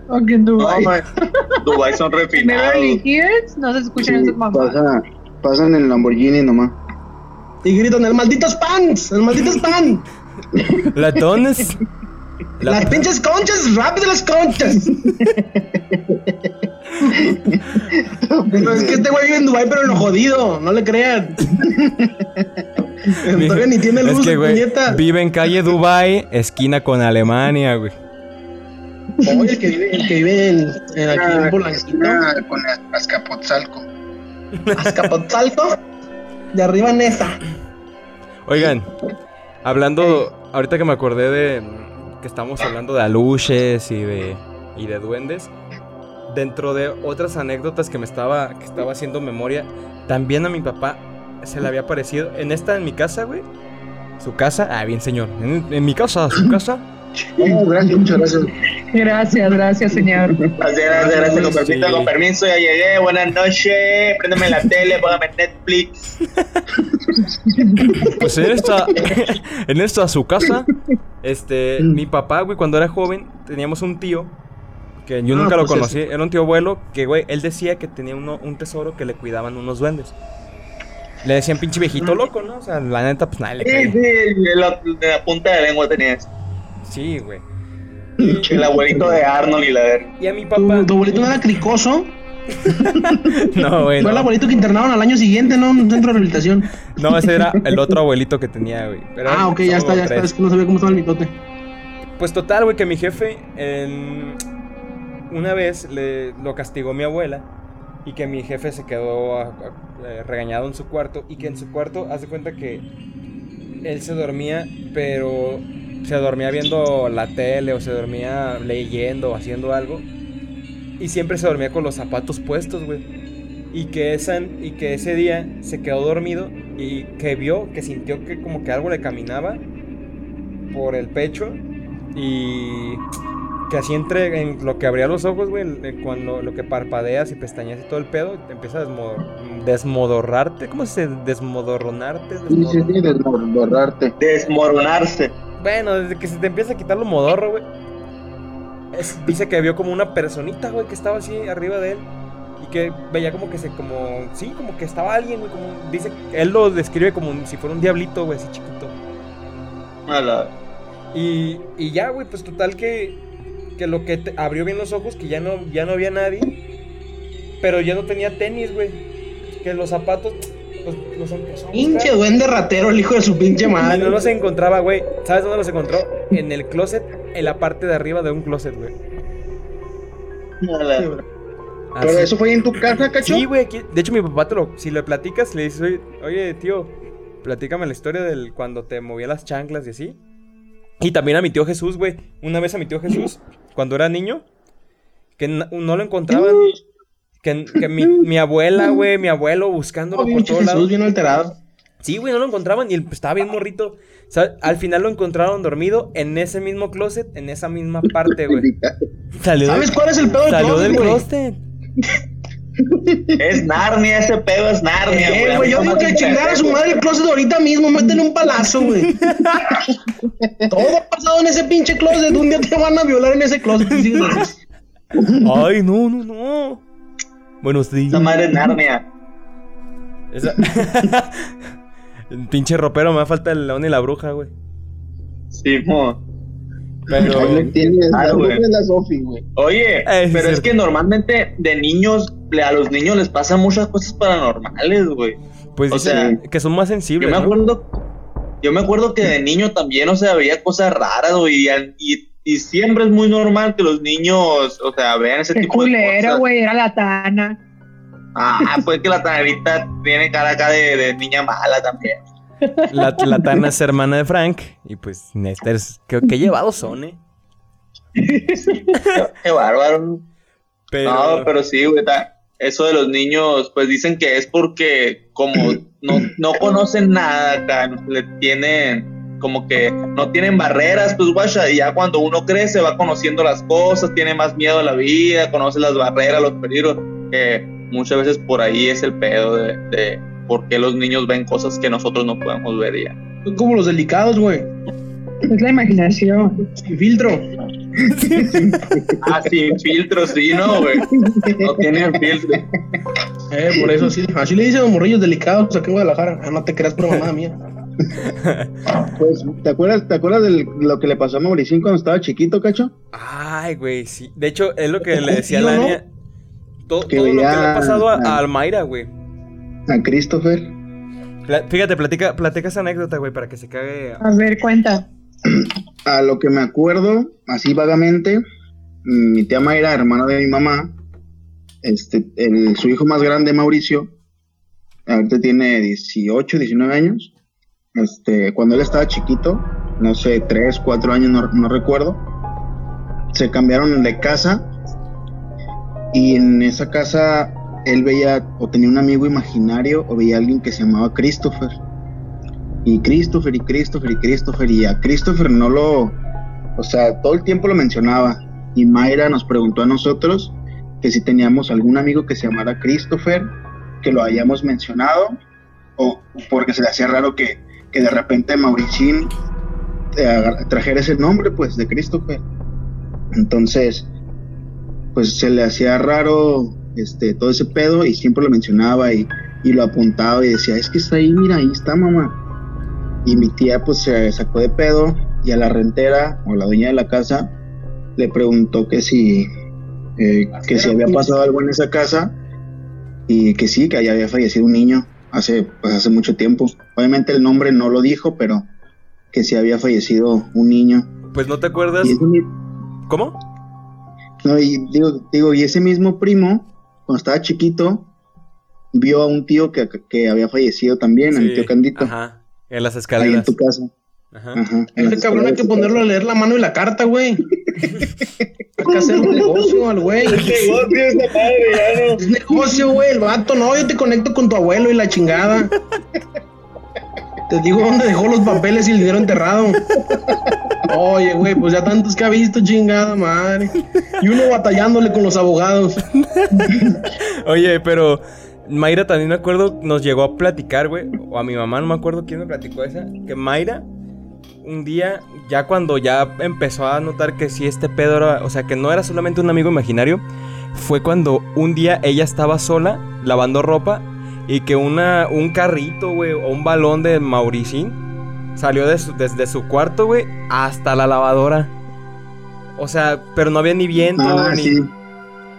Aquí en No, man. Dubai son En refinados. Beverly Hills no se escuchan Sí, esas mamás. pasa, pasan en Lamborghini nomás. Y gritan, el maldito spam, el maldito spam. Latones. La- Las pinches conchas, rápido las conchas. No, es que este güey vive en Dubai, pero en lo jodido, no le crean. Todavía ni tiene luz, Es que, güey, vive en calle Dubai, esquina con Alemania, güey. Oye, el que vive, el que vive en, en aquí en Polanquito, Ah, con Azcapotzalco. Azcapotzalco, de arriba en esa. Oigan, hablando, ahorita que me acordé de que estamos hablando de aluches y de, y de duendes, dentro de otras anécdotas que me estaba, que estaba haciendo memoria, también a mi papá se le había parecido, en esta, en mi casa, güey, su casa, ah, bien señor, en, mi casa, su casa, gracias, muchas gracias. Gracias, gracias, señor. Gracias, gracias, gracias, con permiso, Sí. con permiso, ya llegué, buenas noches, préndeme la tele, póngame Netflix. Pues en esta, en esta su casa, este, mi papá, güey, cuando era joven, teníamos un tío que yo Ah, nunca lo pues conocí, era un tío abuelo que, güey, él decía que tenía uno- un tesoro que le cuidaban unos duendes. Le decían pinche viejito loco, ¿no? O sea, la neta, pues nadie le Sí, sí, de la, la punta de lengua tenía eso. Sí, güey. El abuelito de Arnold y la verga. Y a mi Tu, papá. tu abuelito no era cricoso. No, güey. Fue el No, abuelito que internaron al año siguiente, ¿no? En un centro de rehabilitación. No, ese era el otro abuelito que tenía, güey. Pero Ah, ok, ya está, ya tres. está. Es que no sabía cómo estaba el mitote. Pues total, güey, que mi jefe en- una vez le, lo castigó mi abuela y que mi jefe se quedó a- a- eh, regañado en su cuarto y que en su cuarto hace cuenta que él se dormía, pero se dormía viendo la tele o se dormía leyendo o haciendo algo y siempre se dormía con los zapatos puestos, güey. Y que, esa, y que ese día se quedó dormido y que vio, que sintió que como que algo le caminaba por el pecho y que así entre en lo que abría los ojos, güey, cuando lo que parpadeas y pestañeas y todo el pedo, te empieza a desmo- desmodorrarte. ¿Cómo se dice? Desmodorronarte. Sí, sí, desmodor- sí, desmordarte. Desmoronarse. Bueno, desde que se te empieza a quitar lo modorro, güey. dice que vio como una personita, güey, que estaba así arriba de él. Y que veía como que se, como, sí, como que estaba alguien, güey, como, dice, él lo describe como si fuera un diablito, güey, así chiquito. A la- Y, y ya, güey, pues total que, que lo que te- abrió bien los ojos, que ya no, ya no había nadie. Pero ya no tenía tenis, güey. Que los zapatos los, los empezó a. Pinche duende ratero, el hijo de su pinche madre. no los encontraba, güey. ¿Sabes dónde los encontró? En el closet, en la parte de arriba de un closet, güey. a la- Así. Pero eso fue en tu casa, cacho. Sí, güey. aquí- De hecho, mi papá te lo. Si le platicas, le dices, oye, oye, tío, platícame la historia del cuando te movía las chanclas y así. Y también a mi tío Jesús, güey. Una vez a mi tío Jesús, cuando era niño, que no lo encontraban. Que, que mi, mi abuela, güey, mi abuelo buscándolo Oh, por todos Jesús lados. bien alterado. Sí, güey, no lo encontraban y él pues, estaba bien morrito. O sea, al final lo encontraron dormido en ese mismo closet, en esa misma parte, güey. Salió ¿Sabes cuál es el pedo del salió closet, del güey? closet. Es Narnia, ese pedo es Narnia, Eh, güey, yo digo que chingar a su madre el closet ahorita mismo, métele un palazo, güey. Todo ha pasado en ese pinche closet. Un día te van a violar en ese closet. Ay, no, no, no. Buenos días. Esa madre es Narnia. Esa- pinche ropero, me falta el león y la bruja, güey. Sí, mo. Pero. Tienes, la güey. la güey. Oye, pero es que normalmente de niños, a los niños les pasan muchas cosas paranormales, güey. Pues o dicen sea, que son más Yo sensibles. me ¿no? acuerdo, yo me acuerdo que de niño también, o sea, veía cosas raras, güey, y, y, y siempre es muy normal que los niños, o sea, vean ese Qué tipo de culero, cosas. güey, era la Tana. Ah, pues que la tanarita tiene cara acá de, de niña mala también. La, la Tana es hermana de Frank. Y pues, Néstor, qué, qué llevados son, eh. Qué bárbaro. Pero. No, pero sí, güey, eso de los niños, pues dicen que es porque como no, no conocen nada acá, no le tienen como que no tienen barreras, pues guacha, y ya cuando uno crece va conociendo las cosas, tiene más miedo a la vida, conoce las barreras, los peligros, que muchas veces por ahí es el pedo de, de por qué los niños ven cosas que nosotros no podemos ver ya. Son como los delicados, güey. Es la imaginación. Sin filtro. Ah, sin filtro, sí, no, güey. No tienen filtro. Eh, por eso sí. Así le dicen a los morrillos delicados aquí en Guadalajara. Ah, no te creas por mamada mía. Pues, ¿te acuerdas, ¿te acuerdas de lo que le pasó a Mauricín cuando estaba chiquito, cacho? Ay, güey, sí. De hecho, es lo que le decía a. Lania. Todo, Que todo lo que le ha pasado a, a- a Almaira, güey. A Christopher. Pla- Fíjate, platica, platica esa anécdota, güey, para que se cague. A ver, cuenta. A lo que me acuerdo, así vagamente, mi tía Mayra, hermana de mi mamá, este, el, su hijo más grande, Mauricio, ahorita tiene 18, 19 años. Este, cuando él estaba chiquito, no sé, 3, 4 años, no, no recuerdo, se cambiaron de casa y en esa casa él veía o tenía un amigo imaginario o veía a alguien que se llamaba Christopher. Y Christopher y Christopher y Christopher y a Christopher no lo, o sea, todo el tiempo lo mencionaba. Y Mayra nos preguntó a nosotros que si teníamos algún amigo que se llamara Christopher, que lo hayamos mencionado o porque se le hacía raro que, que de repente Mauricín eh, trajera ese nombre pues de Christopher. Entonces, pues se le hacía raro este todo ese pedo y siempre lo mencionaba y, y lo apuntaba y decía, es que está ahí, mira, ahí está mamá. Y mi tía pues se sacó de pedo y a la rentera o la dueña de la casa le preguntó que si, eh, que si había pasado algo en esa casa y que sí, que allá había fallecido un niño hace, pues, hace mucho tiempo. Obviamente el nombre no lo dijo, pero que sí había fallecido un niño. Pues no te acuerdas. Ese, ¿Cómo? no, y digo, digo, y ese mismo primo, cuando estaba chiquito, vio a un tío que, que había fallecido también, a mi Sí, tío Candito, Ajá. En las ahí en escaleras. tu casa. Ajá. Ese cabrón hay que ponerlo a leer la mano y la carta, güey. Hay que hacer un negocio al güey. Es negocio, güey. El vato, no, yo te conecto con tu abuelo y la chingada. Te digo dónde dejó los papeles y el dinero enterrado. Oye, güey, pues ya tantos que ha visto, chingada madre. Y uno batallándole con los abogados. Oye, pero Mayra también me acuerdo, nos llegó a platicar, güey, o a mi mamá, no me acuerdo quién me platicó esa, que Mayra, un día, ya cuando ya empezó a notar que sí este pedo era, o sea, que no era solamente un amigo imaginario, fue cuando un día ella estaba sola lavando ropa y que una, un carrito, güey, o un balón de Mauricín salió de su- desde su cuarto, güey, hasta la lavadora. O sea, pero no había ni viento, Ah, ni... sí.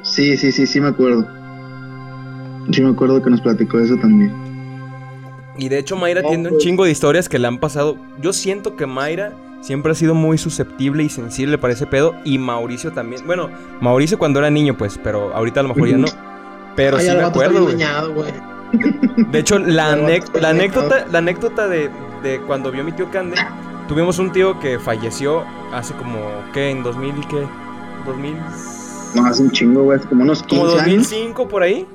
Sí, sí, sí, sí me acuerdo. Sí me acuerdo que nos platicó eso también. Y de hecho Mayra No, tiene un pues. chingo de historias que le han pasado. Yo siento que Mayra siempre ha sido muy susceptible y sensible para ese pedo. Y Mauricio también. Bueno, Mauricio cuando era niño, pues, pero ahorita a lo mejor ya no. Pero Ay, sí me acuerdo, güey. De hecho, la, está la anécdota, la anécdota de, de cuando vio a mi tío Cande, tuvimos un tío que falleció hace como, ¿qué? En 2000, ¿qué? No, hace un chingo, güey, como unos 15 Como años. 2005 por ahí.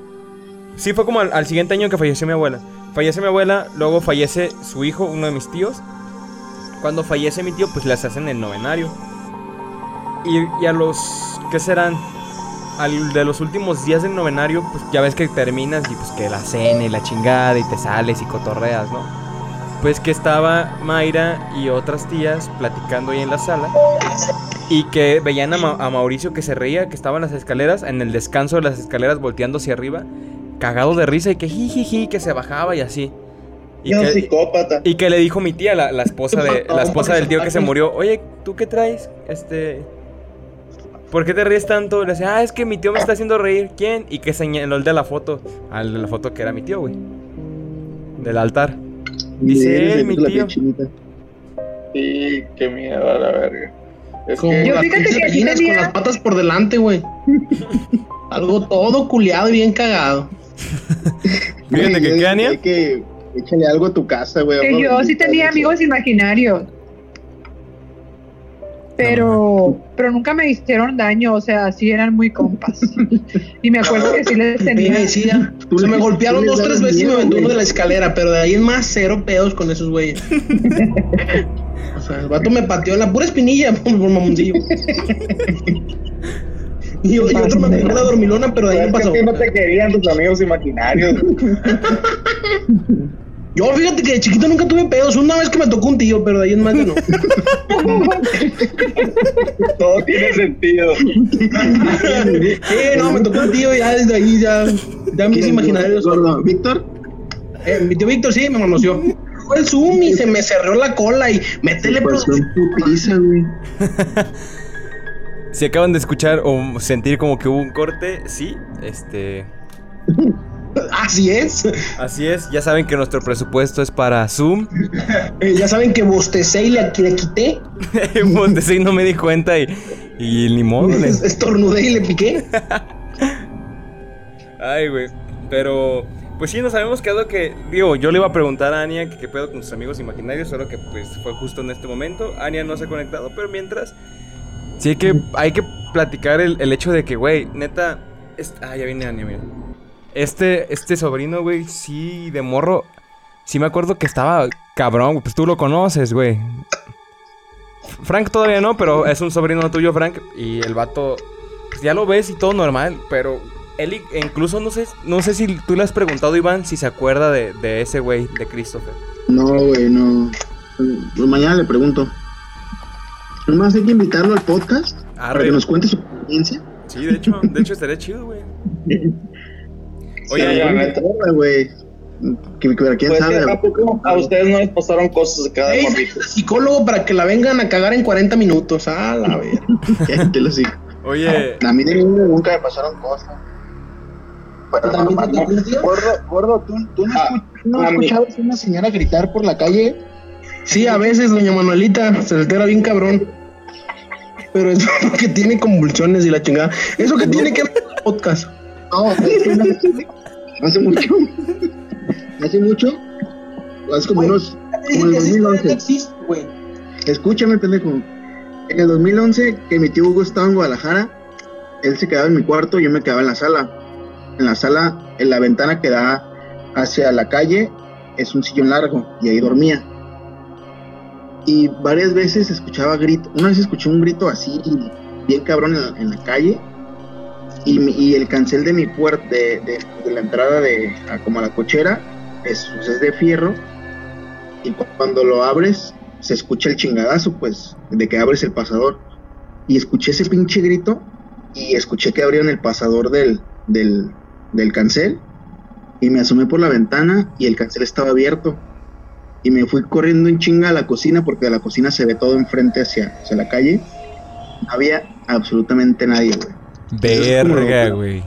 Sí, fue como al, al siguiente año que falleció mi abuela. Fallece mi abuela, luego fallece su hijo, uno de mis tíos. Cuando fallece mi tío, pues les hacen el novenario. Y, y a los, ¿qué serán? Al de los últimos días del novenario, pues ya ves que terminas y pues que la cena y la chingada y te sales y cotorreas, ¿no? Pues que estaba Mayra y otras tías platicando ahí en la sala. Y que veían a, a Mauricio que se reía, que estaba en las escaleras, en el descanso de las escaleras volteando hacia arriba, cagado de risa y que jijiji, que se bajaba y así. Y que, psicópata. y que le dijo mi tía, la, la esposa de la esposa del tío que se murió, oye, ¿tú qué traes? Este, ¿por qué te ríes tanto? Le decía, ah, es que mi tío me está haciendo reír. ¿Quién? Y que señaló el de la foto, al de la foto que era mi tío, güey, del altar. Dice se mi tío. Sí, qué miedo a la verga. Es Como que Yo las fíjate que gallinas tenía- con las patas por delante, güey. Algo todo culiado y bien cagado. Fíjate que, es- ¿qué, Ania? Hay que échale algo a tu casa, güey. Que yo sí tenía amigos imaginarios. Pero, pero nunca me hicieron daño, o sea, sí eran muy compas. Y me acuerdo que sí les tenía. me decía, Tú se le- me golpearon dos, tres veces y me miedo, aventó de la escalera, pero de ahí en más cero pedos con esos güeyes. O sea, el vato me pateó en la pura espinilla por, por mamoncillo. Y, y otro me agarró la dormilona, pero de ahí es no que pasó. ti no te querían tus amigos imaginarios. Yo fíjate que de chiquito nunca tuve pedos. Una vez que me tocó un tío, pero de ahí en más ya no. Todo tiene sentido. Sí, no, me tocó un tío y ya desde ahí ya, ya mis ¿Quién, imaginarios. gordo? ¿Víctor? Eh, mi tío Víctor sí me. Fue el zoom y se me cerró la cola y métele en putiza, güey. Si acaban de escuchar o sentir como que hubo un corte, sí, este, Así es. así es. Ya saben que nuestro presupuesto es para Zoom. Eh, ya saben que bostecé y le, le quité. Montesí no me di cuenta y, y ni modo. le- Es- Estornudé y le piqué. Ay, güey. Pero, pues sí, nos habíamos quedado que. Digo, yo le iba a preguntar a Ania que qué pedo con sus amigos imaginarios, solo que pues fue justo en este momento. Ania no se ha conectado, pero mientras. Sí, hay que, hay que platicar el, el hecho de que, güey, neta. ah, ya viene Ania, mira. Este, este sobrino, güey, sí, de morro. Sí me acuerdo que estaba cabrón, pues tú lo conoces, güey. Frank todavía no, pero es un sobrino tuyo, Frank. Y el vato, pues ya lo ves y todo normal, pero él i- incluso no sé, no sé si tú le has preguntado, Iván, si se acuerda de, de ese güey, de Christopher. No, güey, no. Pues mañana le pregunto. Nomás hay que invitarlo al podcast para Arre. que nos cuente su experiencia. Sí, de hecho, de hecho estaría chido, güey. Oye, Sí, ya, güey. Que, que- quién Pues, sabe. ¿a poco a ustedes no les pasaron cosas de cada Ey, morrito? psicólogo para que la vengan a cagar en 40 minutos. A la ver. Cállate los hijos. oye, A mí de niño nunca me pasaron cosas. Pero ¿También te. Gordo, gordo, ¿tú, tú no, Ah, escuch- escuchabas a una señora gritar por la calle? Sí, a veces, doña Manuelita se altera bien cabrón. Pero es porque tiene convulsiones y la chingada. Eso que tiene que ver con el podcast. No, es que no- hace mucho. Hace mucho. Hace como unos. Como que no 2011. existe, güey. Escúchame, pendejo. En el 2011, que mi tío Hugo estaba en Guadalajara, él se quedaba en mi cuarto y yo me quedaba en la sala. En la sala, en la ventana que da hacia la calle, es un sillón largo y ahí dormía. Y varias veces escuchaba grito. Una vez escuché un grito así, bien cabrón en la, calle. Y, el cancel de mi puerta, de, la entrada de a como a la cochera, es, pues, es de fierro. Y cu- cuando lo abres, se escucha el chingadazo, pues, de que abres el pasador. Y escuché ese pinche grito y escuché que abrieron el pasador del, del, del cancel. Y me asomé por la ventana y el cancel estaba abierto. Y me fui corriendo en chinga a la cocina porque de la cocina se ve todo enfrente hacia, hacia la calle. No había absolutamente nadie, güey. verga, güey.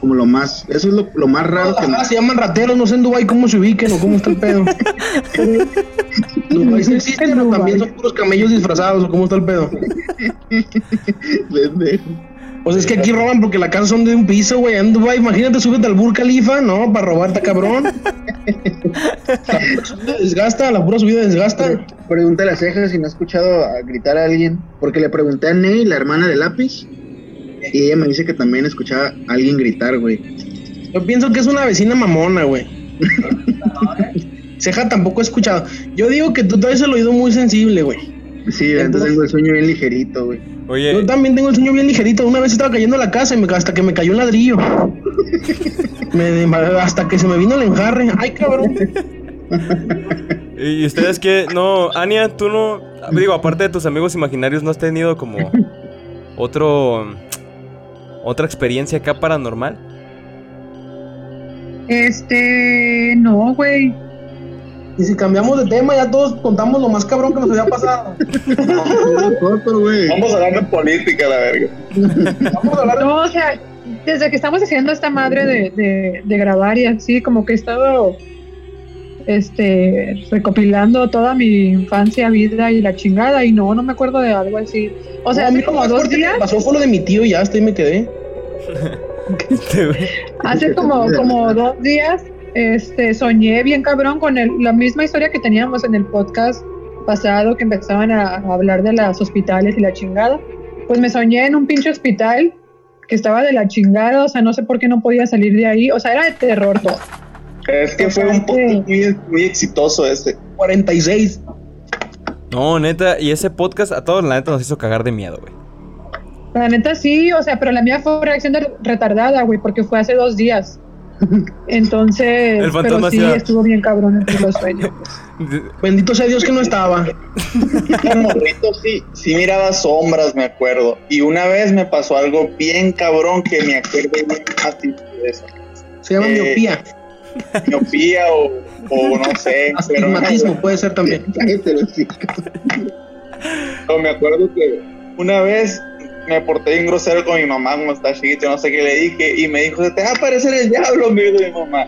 Como lo más, eso es lo, lo más raro que me... Ah, se llaman rateros, no sé en Dubai cómo se ubiquen o cómo está el pedo. Dubái sí existen o también son puros camellos disfrazados o cómo está el pedo. Pues es que aquí roban porque las casas son de un piso, güey. En Dubai, imagínate, súbete al Burj Khalifa, ¿no? Para robarte, cabrón. La pura subida desgasta, la pura subida desgasta. Pregúntale a Cejas si no ha escuchado a gritar a alguien. Porque le pregunté a Ney, la hermana de lápiz. Y ella me dice que también escuchaba a alguien gritar, güey. Yo pienso que es una vecina mamona, güey. Ceja tampoco he escuchado. Yo digo que tú traes el oído muy sensible, güey. Sí, entonces Entonces- tengo el sueño bien ligerito, güey. Oye, Yo también tengo el sueño bien ligerito. Una vez estaba cayendo a la casa y me, hasta que me cayó un ladrillo. Me- hasta que se me vino el enjarre. Ay, cabrón. ¿y ustedes qué? No, Ania, tú no. Digo, aparte de tus amigos imaginarios, ¿no has tenido como otro. otra experiencia acá paranormal? Este, no, güey. Y si cambiamos de tema, ya todos contamos lo más cabrón que nos había pasado. Vamos a hablar de política, la verga. Vamos a hablar de No, o sea, desde que estamos haciendo esta madre de, de, de grabar y así, como que he estado este recopilando toda mi infancia, vida y la chingada, y no, no me acuerdo de algo así. O sea, No, a mí hace como dos días, pasó fue lo de mi tío y ya hasta ahí me quedé. hace como, como dos días, este, soñé bien cabrón con el, la misma historia que teníamos en el podcast pasado, que empezaban a, a hablar de los hospitales y la chingada. Pues me soñé en un pinche hospital que estaba de la chingada, o sea, no sé por qué no podía salir de ahí, o sea, era de terror todo. Es que fue un podcast muy, muy exitoso ese. 46. No, neta, y ese podcast a todos la neta nos hizo cagar de miedo, güey. La neta sí, o sea, pero la mía fue reacción de- retardada, güey, porque fue hace dos días. Entonces, El fantasma pero sí, estuvo bien cabrón entre los sueños. Bendito sea Dios que no estaba. Morrito sí, sí miraba sombras, me acuerdo. Y una vez me pasó algo bien cabrón que me acuerdo bien fácil de eso. Se llama Eh, miopía. Miopía o, o no sé. pero Astigmatismo puede ser también. No, me acuerdo que una vez me porté bien grosero con mi mamá cuando estaba chiquito, no sé qué le dije, y me dijo, se te va a aparecer el diablo, me dijo mi mamá.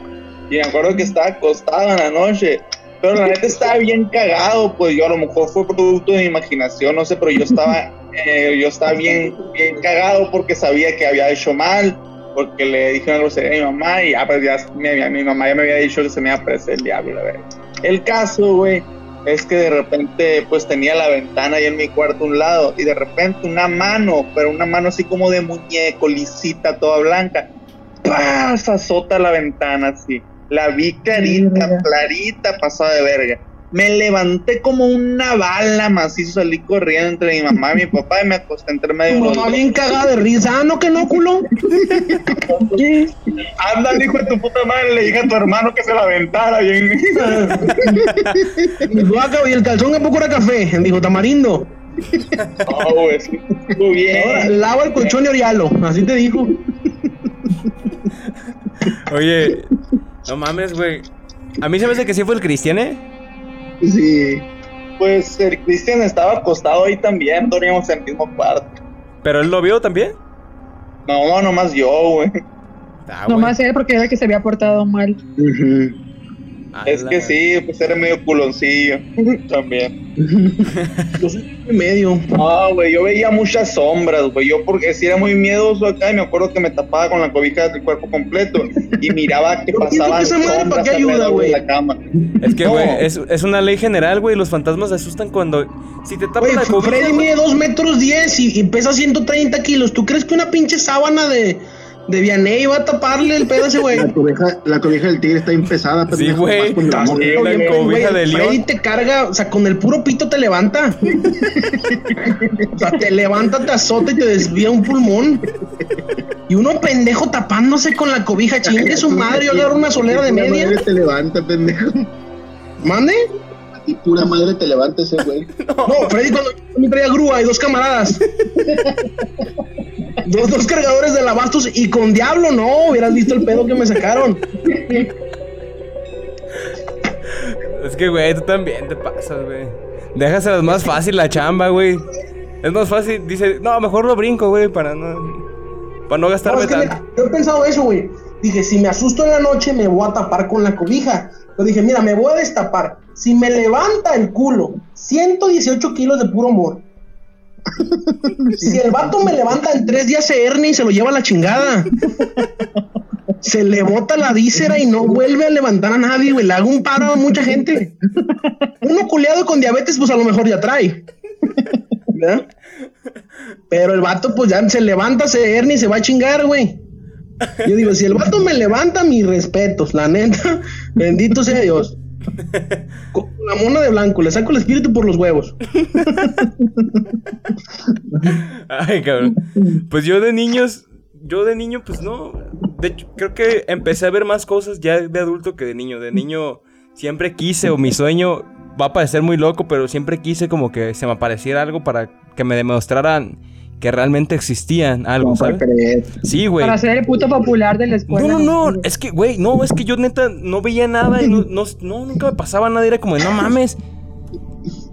Y me acuerdo que estaba acostado en la noche, pero la neta estaba bien cagado, pues yo a lo mejor fue producto de mi imaginación, no sé, pero yo estaba, eh, yo estaba bien, bien cagado porque sabía que había hecho mal, porque le dije una grosería a mi mamá, y ah, pues ya, mi, mi mamá ya me había dicho que se me iba a aparecer el diablo, la verdad. El caso, güey, es que de repente pues tenía la ventana ahí en mi cuarto a un lado y de repente una mano, pero una mano así como de muñeco, lisita, toda blanca, ¡paz! azota la ventana así. La vi clarita, clarita, pasada de verga. Me levanté como una bala macizo, salí corriendo entre mi mamá y mi papá y me acosté entre medio de Tu mamá bien cagada de risa. Ah, no, que no, culo. Anda, hijo de tu puta madre, le dije a tu hermano que se la aventara bien. Y dijo, "Ah, cabrón, ¿y el calzón que poco era café. Dijo, tamarindo. No, güey, sí, estuvo bien. Ahora, lava el colchón y orialo. Así te dijo. Oye, no mames, güey. A mí se me hace que sí fue el Cristian, ¿eh? Sí. Pues el Cristian estaba acostado ahí también, dormíamos en el mismo cuarto. ¿Pero él lo vio también? No, nomás yo, güey. Ah. Nomás él porque era que se había portado mal. Es que sí, pues era medio culoncillo también. Yo soy medio. No, güey, yo veía muchas sombras, güey. Yo porque sí era muy miedoso acá y me acuerdo que me tapaba con la cobija del cuerpo completo y miraba que pasaban que madre, ¿para sombras qué ayuda, alrededor güey? de la cama. Es que, No. güey, es, es una ley general, güey. Los fantasmas se asustan cuando. Si te tapan Güey, la cobija. Freddy mide 2 metros 10 y, y pesa 130 kilos. ¿Tú crees que una pinche sábana de, de Vianney va a taparle el pedo a ese güey? La cobija, la cobija del tigre está empezada. Sí, pendejo, güey. Sí, la Oye, cobija Freddy te carga, o sea, con el puro pito te levanta. o sea, te levanta, te azota y te desvía un pulmón. Y uno pendejo tapándose con la cobija, chingue su madre, yo agarro una solera de media. madre te levanta, pendejo. ¿Mande? Y pura madre te levanta ese güey. No, Freddy cuando yo me traía grúa y dos camaradas. dos, dos cargadores de lavastos y con diablo, no, hubieras visto el pedo que me sacaron. Es que, güey, tú también te pasas, güey. Déjaselas más fácil la chamba, güey. Es más fácil. Dice, no, mejor lo brinco, güey, para no. Para no No, gastarme es que tanto. mira, yo he pensado eso, güey. Dije, si me asusto en la noche, me voy a tapar con la cobija. Pero dije, mira, me voy a destapar. Si me levanta el culo, 118 kilos de puro amor. Si el vato me levanta en tres días se hernia y se lo lleva a la chingada. Se le bota la víscera y no vuelve a levantar a nadie, güey. Le hago un paro a mucha gente. Uno culeado con diabetes, pues a lo mejor ya trae. Pero el vato, pues ya se levanta, se y se va a chingar, güey. Yo digo, si el vato me levanta, mis respetos, la neta, bendito sea Dios. Con la mona de blanco, le saco el espíritu por los huevos. Ay, cabrón. Pues yo de niños, yo de niño, pues no. De hecho, creo que empecé a ver más cosas ya de adulto que de niño. De niño siempre quise, o mi sueño va a parecer muy loco, pero siempre quise como que se me apareciera algo para que me demostraran que realmente existían algo, ¿sabes? creer. Sí, güey. Para ser el puto popular de la escuela. No, no, no, es que, güey, no, es que yo neta no veía nada y no, no, no, nunca me pasaba nada, era como de no mames.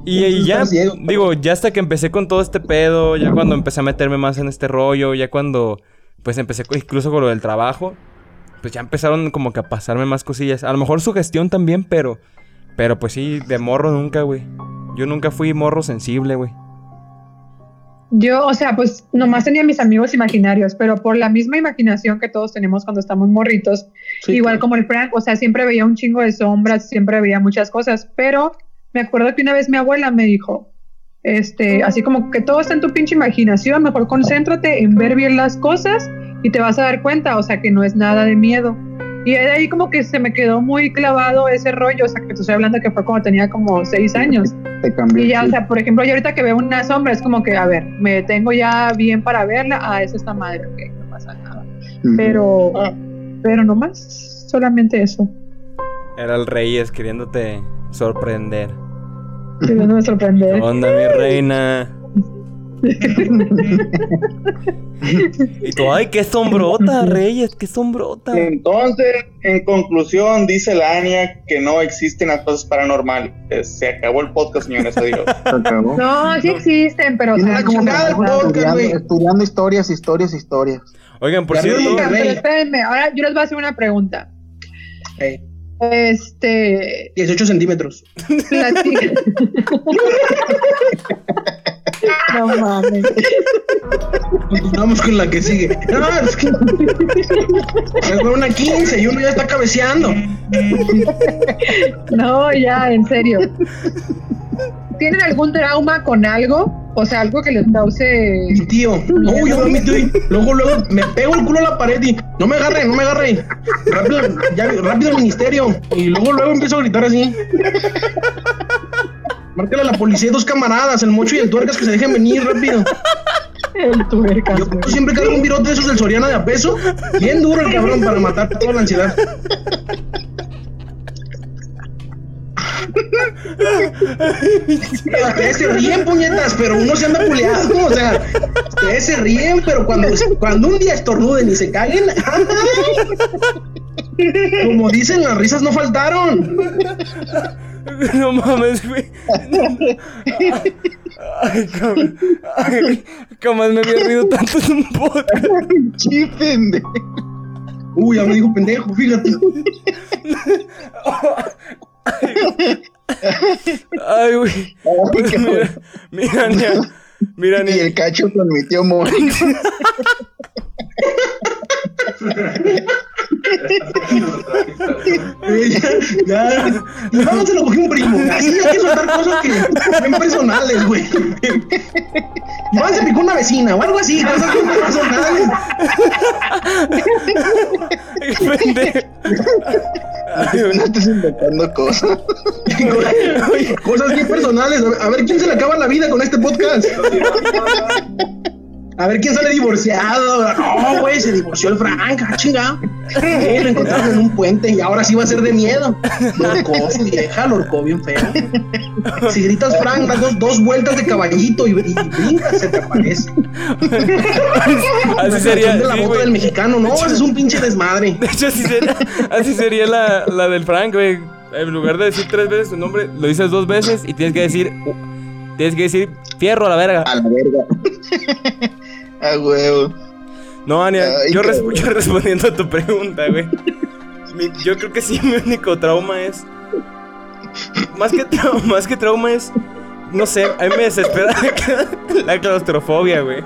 Y, y ya, digo, ya hasta que empecé con todo este pedo, ya cuando empecé a meterme más en este rollo, ya cuando, pues empecé incluso con lo del trabajo, pues ya empezaron como que a pasarme más cosillas. A lo mejor su gestión también, pero, pero pues sí, de morro nunca, güey. Yo nunca fui morro sensible, güey. Yo, o sea, pues nomás tenía mis amigos imaginarios, pero por la misma imaginación que todos tenemos cuando estamos morritos, Sí, igual claro. como el Frank, o sea, siempre veía un chingo de sombras, siempre veía muchas cosas, pero me acuerdo que una vez mi abuela me dijo, este, así como que todo está en tu pinche imaginación, mejor concéntrate en ver bien las cosas y te vas a dar cuenta, o sea, que no es nada de miedo. Y de ahí como que se me quedó muy clavado ese rollo, o sea, que te estoy hablando que fue cuando tenía como seis años. Te cambió. Y ya, sí. o sea, por ejemplo, yo ahorita que veo una sombra, es como que, a ver, me tengo ya bien para verla, ah, es esta madre, ok, no pasa nada. Pero, Ah. pero no más, solamente eso. Era el Reyes queriéndote sorprender. Que no me sorprende. ¿Qué onda, mi reina? Y tú, ay, qué sombrota, Reyes, qué sombrota. Entonces, en conclusión, dice la Ania que no existen las cosas paranormales. Se acabó el podcast, señores. Adiós. Se acabó. No, sí existen, pero... como podcast, estudiando, historias, historias, historias. Oigan, por cierto. Oigan, pero espérenme, ahora yo les voy a hacer una pregunta. Este, 18 centímetros. no mames. Vamos con la que sigue. No, es que. Es con una 15 y uno ya está cabeceando. No, ya, en serio. ¿Tienen algún trauma con algo? O sea, algo que les cause... Mi tío. No, yo mi tío. y Luego, luego me pego el culo a la pared y no me agarren, no me agarren. Rápido, ya, rápido al ministerio. Y luego, luego empiezo a gritar así. Márcale a la policía dos camaradas, el mocho y el tuercas que se dejen venir rápido. El tuercas, Yo siempre cargo un virote de esos del Soriana de a peso. Bien duro el cabrón para matar toda la ansiedad. Ustedes se ríen, puñetas, pero uno se anda puleando. O sea, ustedes se ríen, pero cuando, cuando un día estornuden y se caguen, como dicen, las risas no faltaron. no mames, güey. Ay, cabrón. Ay, jamás me había reído tanto en un podcast. Sí, pendejo. Uy, ya me dijo pendejo, fíjate. Ay, güey. Pues mira, mira, mira, mira, Y ni- el cacho con mi tío Mónico. ya, ya. Vamos, se lo cogí un primo. Así hay que soltar cosas que bien personales, güey. Iván se picó una vecina o algo así, cosas bien personales. pendejo. Ay, güey. No estés inventando cosas. Cosas bien personales. A ver quién se le acaba la vida con este podcast. A ver quién sale divorciado. No, güey, se divorció el Frank, ah, chinga. Eh, lo encontraron en un puente y ahora sí va a ser de miedo. Lo ahorcó su vieja, lo ahorcó bien feo. Si gritas Frank, das dos, dos vueltas de caballito y, y brincas, se te aparece. Así La sería. de la sí, bota del mexicano, no, ese es un pinche desmadre. De hecho, así sería, así sería la, la del Frank, güey. En lugar de decir tres veces su nombre, lo dices dos veces y tienes que decir. tienes que decir fierro a la verga. A la verga. A huevo. No, Ania, Ay, yo, res- yo respondiendo a tu pregunta, güey. Mi- yo creo que sí, mi único trauma es. Más que, más que trauma es. No sé, a mí me desespera la claustrofobia, güey.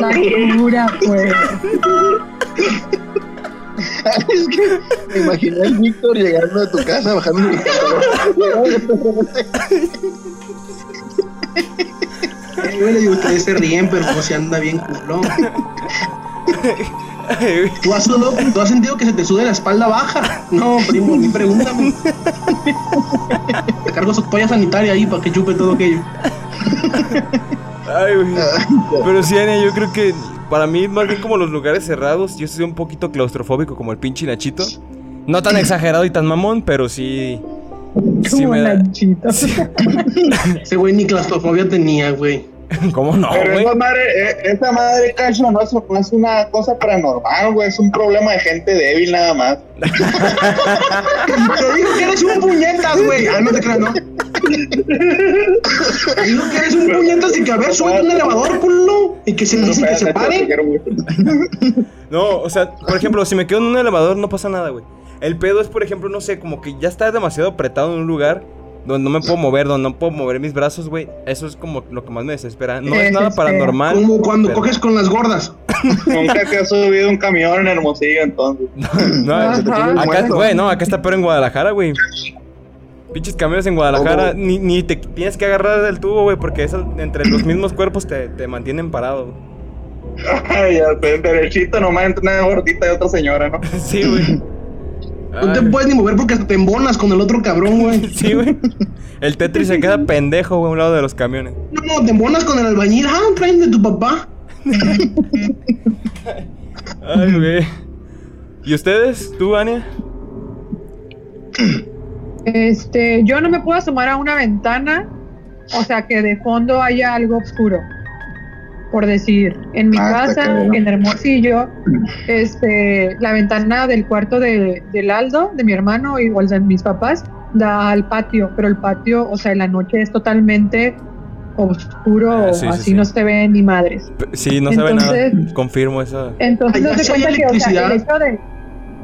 La cura, pues. Es que me imaginé al Víctor llegando a tu casa bajando el pantalón. güey, le digo, ustedes se ríen, pero no se anda bien culo. ¿Tú has, sudado- ¿Tú has sentido que se te sube la espalda baja? No, primo, ni pregúntame. Te cargo su toalla sanitaria ahí para que chupe todo aquello. Ay, güey. Pero sí, Ania, yo creo que para mí, más bien como los lugares cerrados, yo soy un poquito claustrofóbico como el pinche Nachito. No tan exagerado y tan mamón, pero sí. Sí Como me da. Nachito. Ese güey ni claustrofobia tenía, güey. ¿Cómo no, Pero güey? esa madre, eh, esa madre, Cacho, no es, no es una cosa paranormal, güey. Es un problema de gente débil nada más. Te digo que eres un puñetas, güey. Ah, no te creas, ¿no? Te digo que eres un puñetas y que a ver, sube un elevador, culo. Y que se No, dice que se pare. No, o sea, por ejemplo, si me quedo en un elevador no pasa nada, güey. El pedo es, por ejemplo, no sé, como que ya está demasiado apretado en un lugar donde no me puedo mover, donde no puedo mover mis brazos, güey. Eso es como lo que más me desespera. No es nada Desespera. paranormal. Como cuando pero- coges con las gordas. Nunca te has subido un camión en Hermosillo, entonces. No, el acá, güey, no, acá está peor en Guadalajara, güey. Pinches camiones en Guadalajara, ni, ni te tienes que agarrar del tubo, güey, porque eso, entre los mismos cuerpos te, te mantienen parado. Ay, ya derechito, nomás entre una gordita y otra señora, ¿no? Sí, güey. No te puedes ni mover porque hasta te embonas con el otro cabrón, güey. Sí, güey. El Tetris se queda pendejo, güey, a un lado de los camiones. No, no, te embonas con el albañil. Ah, traen de tu papá. Ay, güey. ¿Y ustedes? ¿Tú, Ania? Este, yo no me puedo asomar a una ventana, o sea, que de fondo haya algo oscuro. Por decir, en mi Ah, casa, en Hermosillo, este, la ventana del cuarto de, del Aldo, de mi hermano, igual de mis papás, da al patio, pero el patio, o sea, en la noche es totalmente oscuro, Ah, sí, sí, así sí. no se ve ni madres. P- Sí, no sabe Entonces- nada. Confirmo eso. Entonces, no se cuenta que, o sea, el hecho de,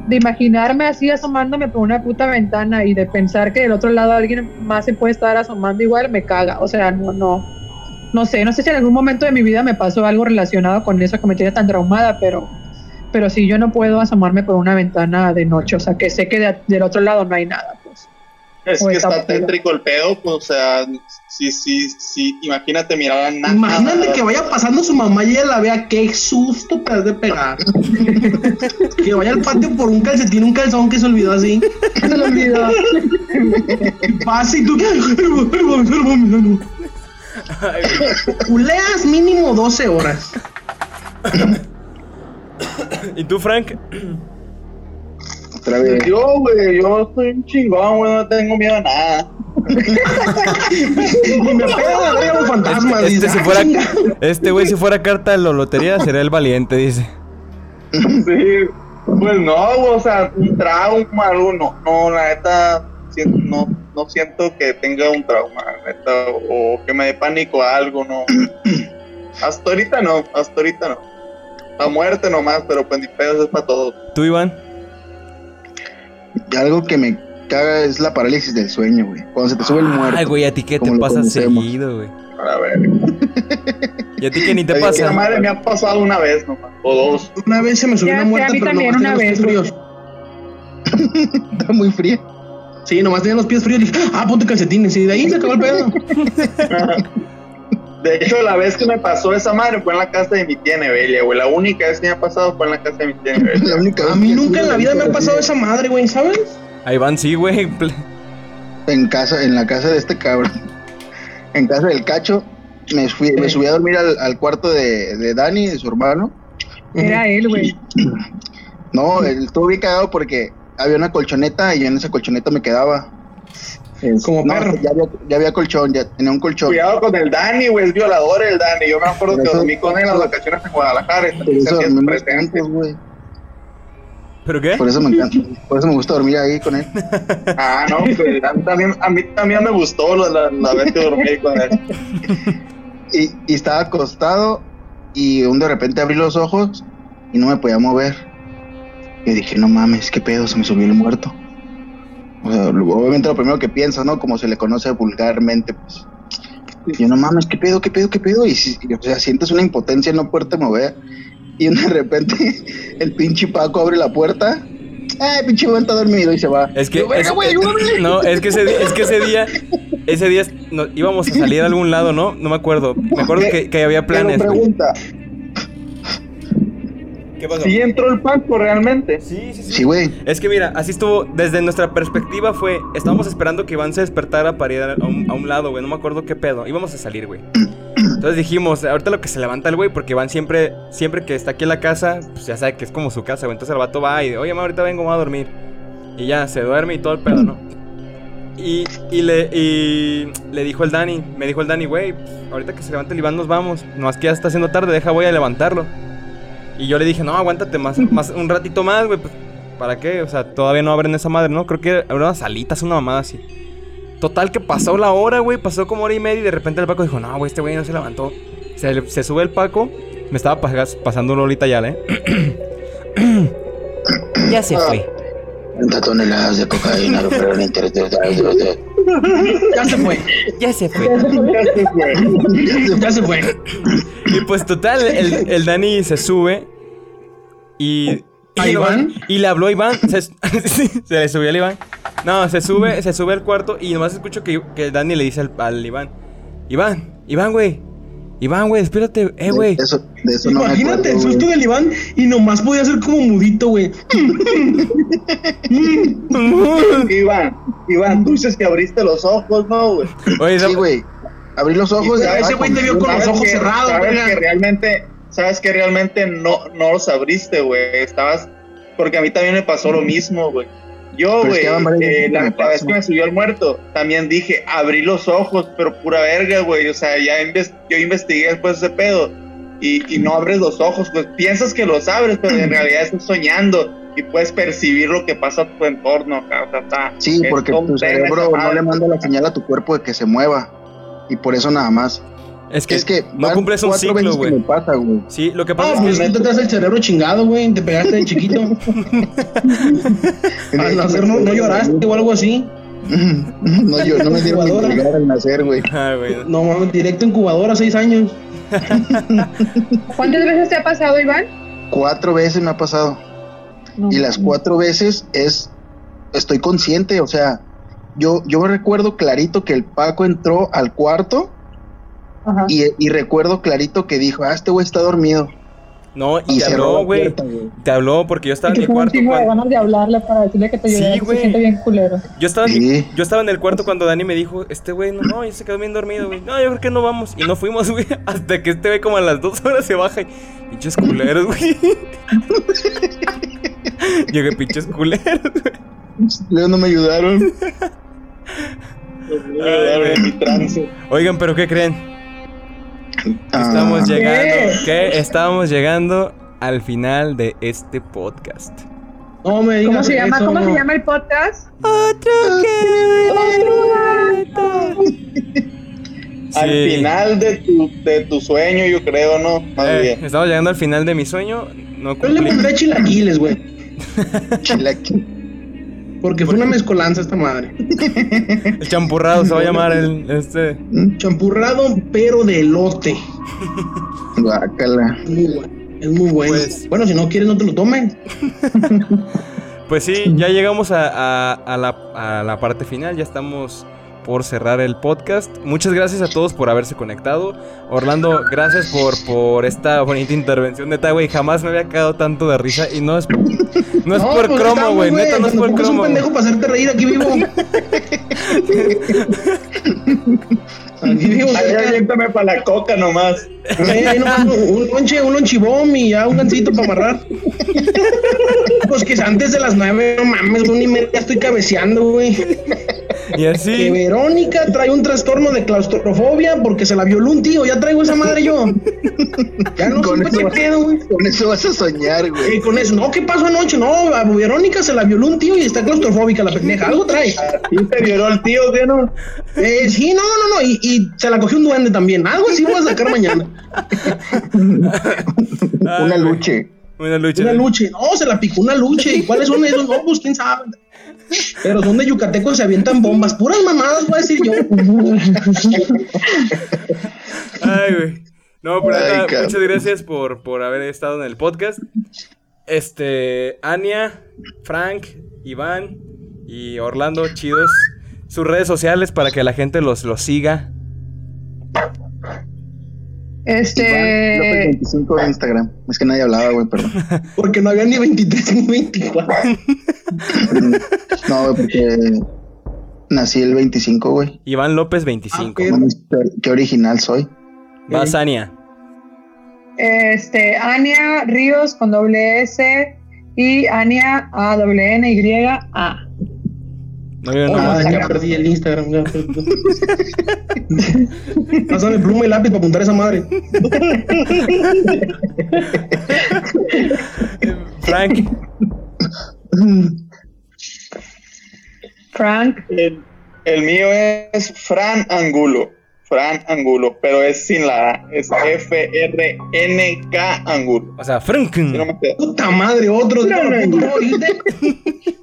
de imaginarme así asomándome por una puta ventana y de pensar que del otro lado alguien más se puede estar asomando igual, me caga. O sea, no, no, no sé, no sé si en algún momento de mi vida me pasó algo relacionado con eso que me tiene tan traumada, pero, pero sí, yo no puedo asomarme por una ventana de noche, o sea, que sé que de- del otro lado no hay nada, pues. Es O que está tétrico el pedo, pues, o sea, sí, sí, sí, imagínate mirar a nada. Imagínate que vaya pasando su mamá y ella la vea. Qué susto te has de pegar. que vaya al patio por un calcetín, un calzón que se olvidó así. Se olvidó. Y pasa y tú. Culeas mínimo 12 horas. ¿Y tú, Frank? Otra vez. Yo, güey, yo soy un chingón, güey, no tengo miedo a nada. Y me pega de ver los fantasmas. Este, dice, si "Ah, fuera, chinga". este güey, si fuera carta de la lotería, sería el valiente, dice. Sí, pues no, güey, o sea, un trauma, algo, no, no, la neta, no, no siento que tenga un trauma, neta, o que me dé pánico a algo, no. Hasta ahorita no, hasta ahorita no. La muerte nomás, pero pues ni pedos es para todos. ¿Tú, Iván? Y algo que me caga es la parálisis del sueño, güey. Cuando se te sube el muerto. Ay, güey, ¿a ti qué te pasa seguido, güey? A ver, ¿Y a ti qué ni te Oye, pasa? madre me ha pasado una vez nomás, o dos. Una vez se me subió Ya, una muerta, pero nomás una vez, fríos. Está muy fría. Sí, nomás tenía los pies fríos. Dije, ah, ponte calcetines. Y de ahí se acabó el pedo. De hecho, la vez que me pasó esa madre fue en la casa de mi tía Nevelia, güey. La única vez que me ha pasado fue en la casa de mi tía Nevelia. La única A mí nunca en la vida me ha pasado esa madre, güey, ¿sabes? A Iván sí, güey. En casa, en la casa de este cabrón. En casa del cacho. Me, fui, me subí a dormir al, al cuarto de, de Dani, de su hermano. Era él, güey. No, él estuvo bien cagado porque había una colchoneta y yo en esa colchoneta me quedaba. Es- Como no, perro. Ya había, ya había colchón, ya tenía un colchón. Cuidado con el Dani, güey, es violador el Dani. Yo me acuerdo que dormí con él en las vacaciones en Guadalajara. güey. ¿Pero qué? Por eso me encanta. Por eso me gusta dormir ahí con él. Ah, no, pues, a, mí también, a mí también me gustó la, la, la vez que dormí ahí con él. Y, y estaba acostado y un de repente abrí los ojos y no me podía mover. Y dije, no mames, qué pedo, se me subió el muerto. O sea, lo- obviamente lo primero que pienso, ¿no? Como se le conoce vulgarmente, pues. Y yo, no mames, qué pedo, qué pedo, qué pedo. Y, si- y, o sea, sientes una impotencia en no poderte mover. Y de repente el pinche Paco abre la puerta Ay, pinche güey está dormido y se va. Es que. No, es que ese, es que ese día. Ese día no- íbamos a salir a algún lado, ¿no? No me acuerdo. Me acuerdo que, que había planes. Pero güey. ¿Qué pasó? ¿sí entró el Paco realmente? Sí, sí, sí. Sí, güey. Es que mira, así estuvo, desde nuestra perspectiva fue, estábamos esperando que Iván se despertara para ir a un, a un lado, güey, no me acuerdo qué pedo, íbamos a salir, güey. Entonces dijimos, ahorita lo que se levanta el güey, porque Iván siempre, siempre que está aquí en la casa, pues ya sabe que es como su casa, güey, entonces el vato va y, oye, ma, ahorita vengo, voy a dormir. Y ya, se duerme y todo el pedo, ¿no? Y, y le, y le dijo el Dani, me dijo el Dani, güey, pues, ahorita que se levante el Iván nos vamos, no es que ya está haciendo tarde, deja, voy a levantarlo. Y yo le dije, no, aguántate más, más un ratito más, güey, pues, ¿para qué? O sea, todavía no abren esa madre, ¿no? Creo que eran unas salitas, una mamada así. Total que pasó la hora, güey, pasó como hora y media y de repente el Paco dijo, no, güey, este güey no se levantó. Se, se sube el Paco, me estaba pas- pasando un Lolita ya, ¿eh? ya se fue. 30 toneladas de cocaína de... Ya se fue. Ya se fue. Ya se fue. Y pues total, el, el Dani se sube y... ¿A Iván? Y le habló a Iván. Se, se le subió al Iván. No, se sube, se sube al cuarto y nomás escucho que, que el Dani le dice al, al Iván. Iván, Iván, güey. Iván, güey, espérate. Eh, güey. De eso, de eso no me Imagínate acuerdo, el susto güey. del Iván y nomás podía ser como mudito, güey. Iván, Iván, tú dices que abriste los ojos, ¿no, güey? Oye, Sí, güey. Abrí los ojos. Y y- ese güey te vio con los Sabes ojos que- cerrados, Sabes verga. que realmente, sabes que realmente no, no los abriste, güey. Estabas, porque a mí también me pasó lo mismo, güey. Yo, güey, eh, la, vez que me subió el muerto, también dije, abrí los ojos, pero pura verga, güey. O sea, ya inves- yo investigué después ese pedo. Y, y no abres los ojos, pues piensas que los abres, pero en realidad estás soñando y puedes percibir lo que pasa a tu entorno. o sea, está- Sí, porque tu cerebro no le manda la señal a tu cuerpo de que se mueva. Y por eso nada más. Es que, es que no cumples un ciclo, güey. me pasa, güey. Sí, lo que Ah, pasa pues es tú que. te traes el cerebro chingado, güey. Te pegaste de chiquito. Al nacer no, no lloraste o algo así. no, yo no me dieron Incubadora. al nacer, güey. Ah, güey. No mames, directo incubadora, seis años. ¿Cuántas veces te ha pasado, Iván? Cuatro veces me ha pasado. No. Y las cuatro veces es, estoy consciente, o sea, yo, yo recuerdo clarito que el Paco entró al cuarto Ajá. y, y recuerdo clarito que dijo, ah, este güey está dormido. No, y Y te habló, güey. Te habló porque yo estaba en mi un cuarto. de ganas de hablarle para decirle que te Sí, ayude. güey. Se siente bien culero. Yo estaba, Sí. yo estaba en el cuarto cuando Dani me dijo, este güey, no, no, ya se quedó bien dormido, güey. No, yo creo que no vamos. Y no fuimos, güey. Hasta que este güey como a las dos horas se baja y... Pinches culeros, güey. Llegué, pinches culeros, güey. Luego no me ayudaron. En mi trance. Oigan, pero ¿qué creen? Ah, Estamos ¿Qué? llegando... ¿Qué? Estamos llegando al final de este podcast. No me digas ¿Cómo se llama? eso, ¿Cómo se no. llama el podcast? Otro Al final de tu, de tu sueño, yo creo, ¿no? Más Eh, bien. estamos llegando al final de mi sueño. No Yo le pondré chilaquiles, güey. chilaquil. Porque fue una mezcolanza esta madre. El champurrado se va a llamar el este. Champurrado, pero de elote. Guácala. Es muy bueno. Es muy bueno. Pues- Bueno, si no quieres, no te lo tomen. Pues sí, ya llegamos a, a- a la, a la parte final, ya estamos por cerrar el podcast. Muchas gracias a todos por haberse conectado. Orlando, gracias por, por esta bonita intervención. Neta, güey, jamás me había quedado tanto de risa y no es, no es por pues cromo, güey. Neta, no es por es un cromo. pendejo para hacerte reír aquí vivo. aquí vivo. Ahí para la coca nomás. Eh, ahí nomás un, un lonche, un lonchibom y ya un gancito para amarrar. Pues que antes de las nueve, no mames, una y media estoy cabeceando, güey. Y Que Verónica trae un trastorno de claustrofobia porque se la violó un tío. Ya traigo esa madre yo. Ya no Con eso qué vas- pedo, güey. Con eso vas a soñar, güey. Y con eso, no, ¿qué pasó anoche? No, a Verónica se la violó un tío y está claustrofóbica la pendeja. Algo trae. ¿Sí te violó el tío, qué no? Eh, sí, no, no, no. Y, y se la cogió un duende también. Algo así voy a sacar mañana. Una luche. Una lucha. Una luche. No, se la picó una luche. ¿Y cuáles son esos? No, pues quién sabe. Pero son de yucatecos, se avientan bombas. Puras mamadas, voy a decir yo. Ay, güey. No, pero Ay, cabrón. muchas gracias por, por haber estado en el podcast. Este, Ania, Frank, Iván y Orlando, chidos. Sus redes sociales para que la gente los, los siga. Este. López 25 de Instagram. Es que nadie hablaba, güey, perdón. Porque no había ni 23 ni 24. No, güey, porque nací el 25, güey. Iván López 25. Ah, Qué original soy. Vas, Ania. Este, Ania Ríos con doble S y Ania A W N Y A. No veo Oh, nada. ya perdí el Instagram. Ya perdí. Pásame pluma y lápiz para apuntar esa madre. Frank. Frank. El, el mío es Fran Angulo. Fran Angulo, pero es sin la A. Es F-R-N-K Angulo. O sea, Frank. Si no me queda- Puta madre, otro.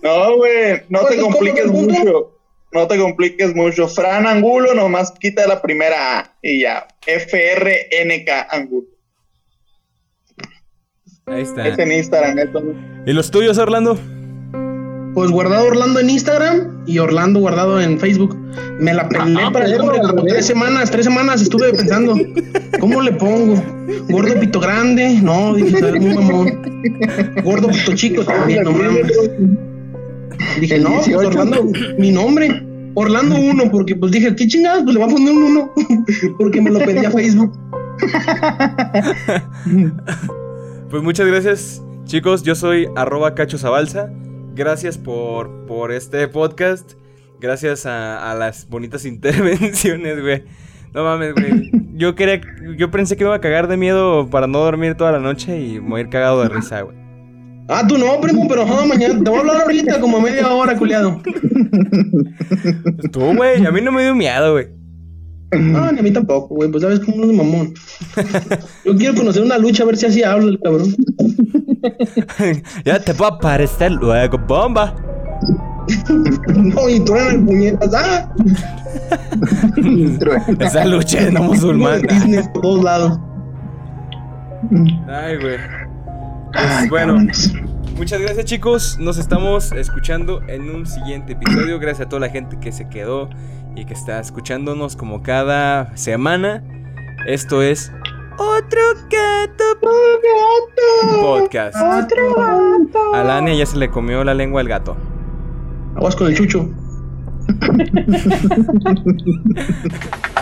No, güey, no te ¿Cuál- compliques mucho. No te compliques mucho. Fran Angulo, nomás quita la primera A y ya. F-R-N-K Angulo. Ahí Es está. en Instagram, esto. ¿Y los tuyos, Orlando? Pues guardado Orlando en Instagram y Orlando guardado en Facebook. Me la peleé Ah, para pues, como revés. tres semanas, tres semanas estuve pensando, ¿cómo le pongo? ¿Gordo pito grande? No, dije, ¿sabes? Muy mamón. ¿Gordo pito chico? También, no mames. Dije, no, pues 18. Orlando, mi nombre. Orlando 1, porque pues dije, ¿qué chingados? Pues le voy a poner un 1, porque me lo pedí a Facebook. Pues muchas gracias, chicos. Yo soy arroba Cacho Zabalza. Gracias por, por este podcast. Gracias a, a las bonitas intervenciones, güey. No mames, güey. Yo quería, yo pensé que iba a cagar de miedo para no dormir toda la noche y morir cagado de risa, güey. Ah, tú no, primo, pero no, mañana. Te voy a hablar ahorita, como a media hora, culiado. Tú, güey, a mí no me dio miedo, güey. No, ni a mí tampoco, güey. Pues sabes cómo es de mamón. Yo quiero conocer una lucha, a ver si así habla el cabrón. ya te puedo aparecer luego, bomba. No, y truenan puñetas. ¡Ah! Esa lucha de no musulmán. Disney por todos lados. Ay, güey. Ay, bueno. cabrones. Muchas gracias chicos, nos estamos escuchando en un siguiente episodio. Gracias a toda la gente que se quedó y que está escuchándonos como cada semana. Esto es otro gato podcast. Otro gato. A Lania ya se le comió la lengua al gato. Aguas con el chucho.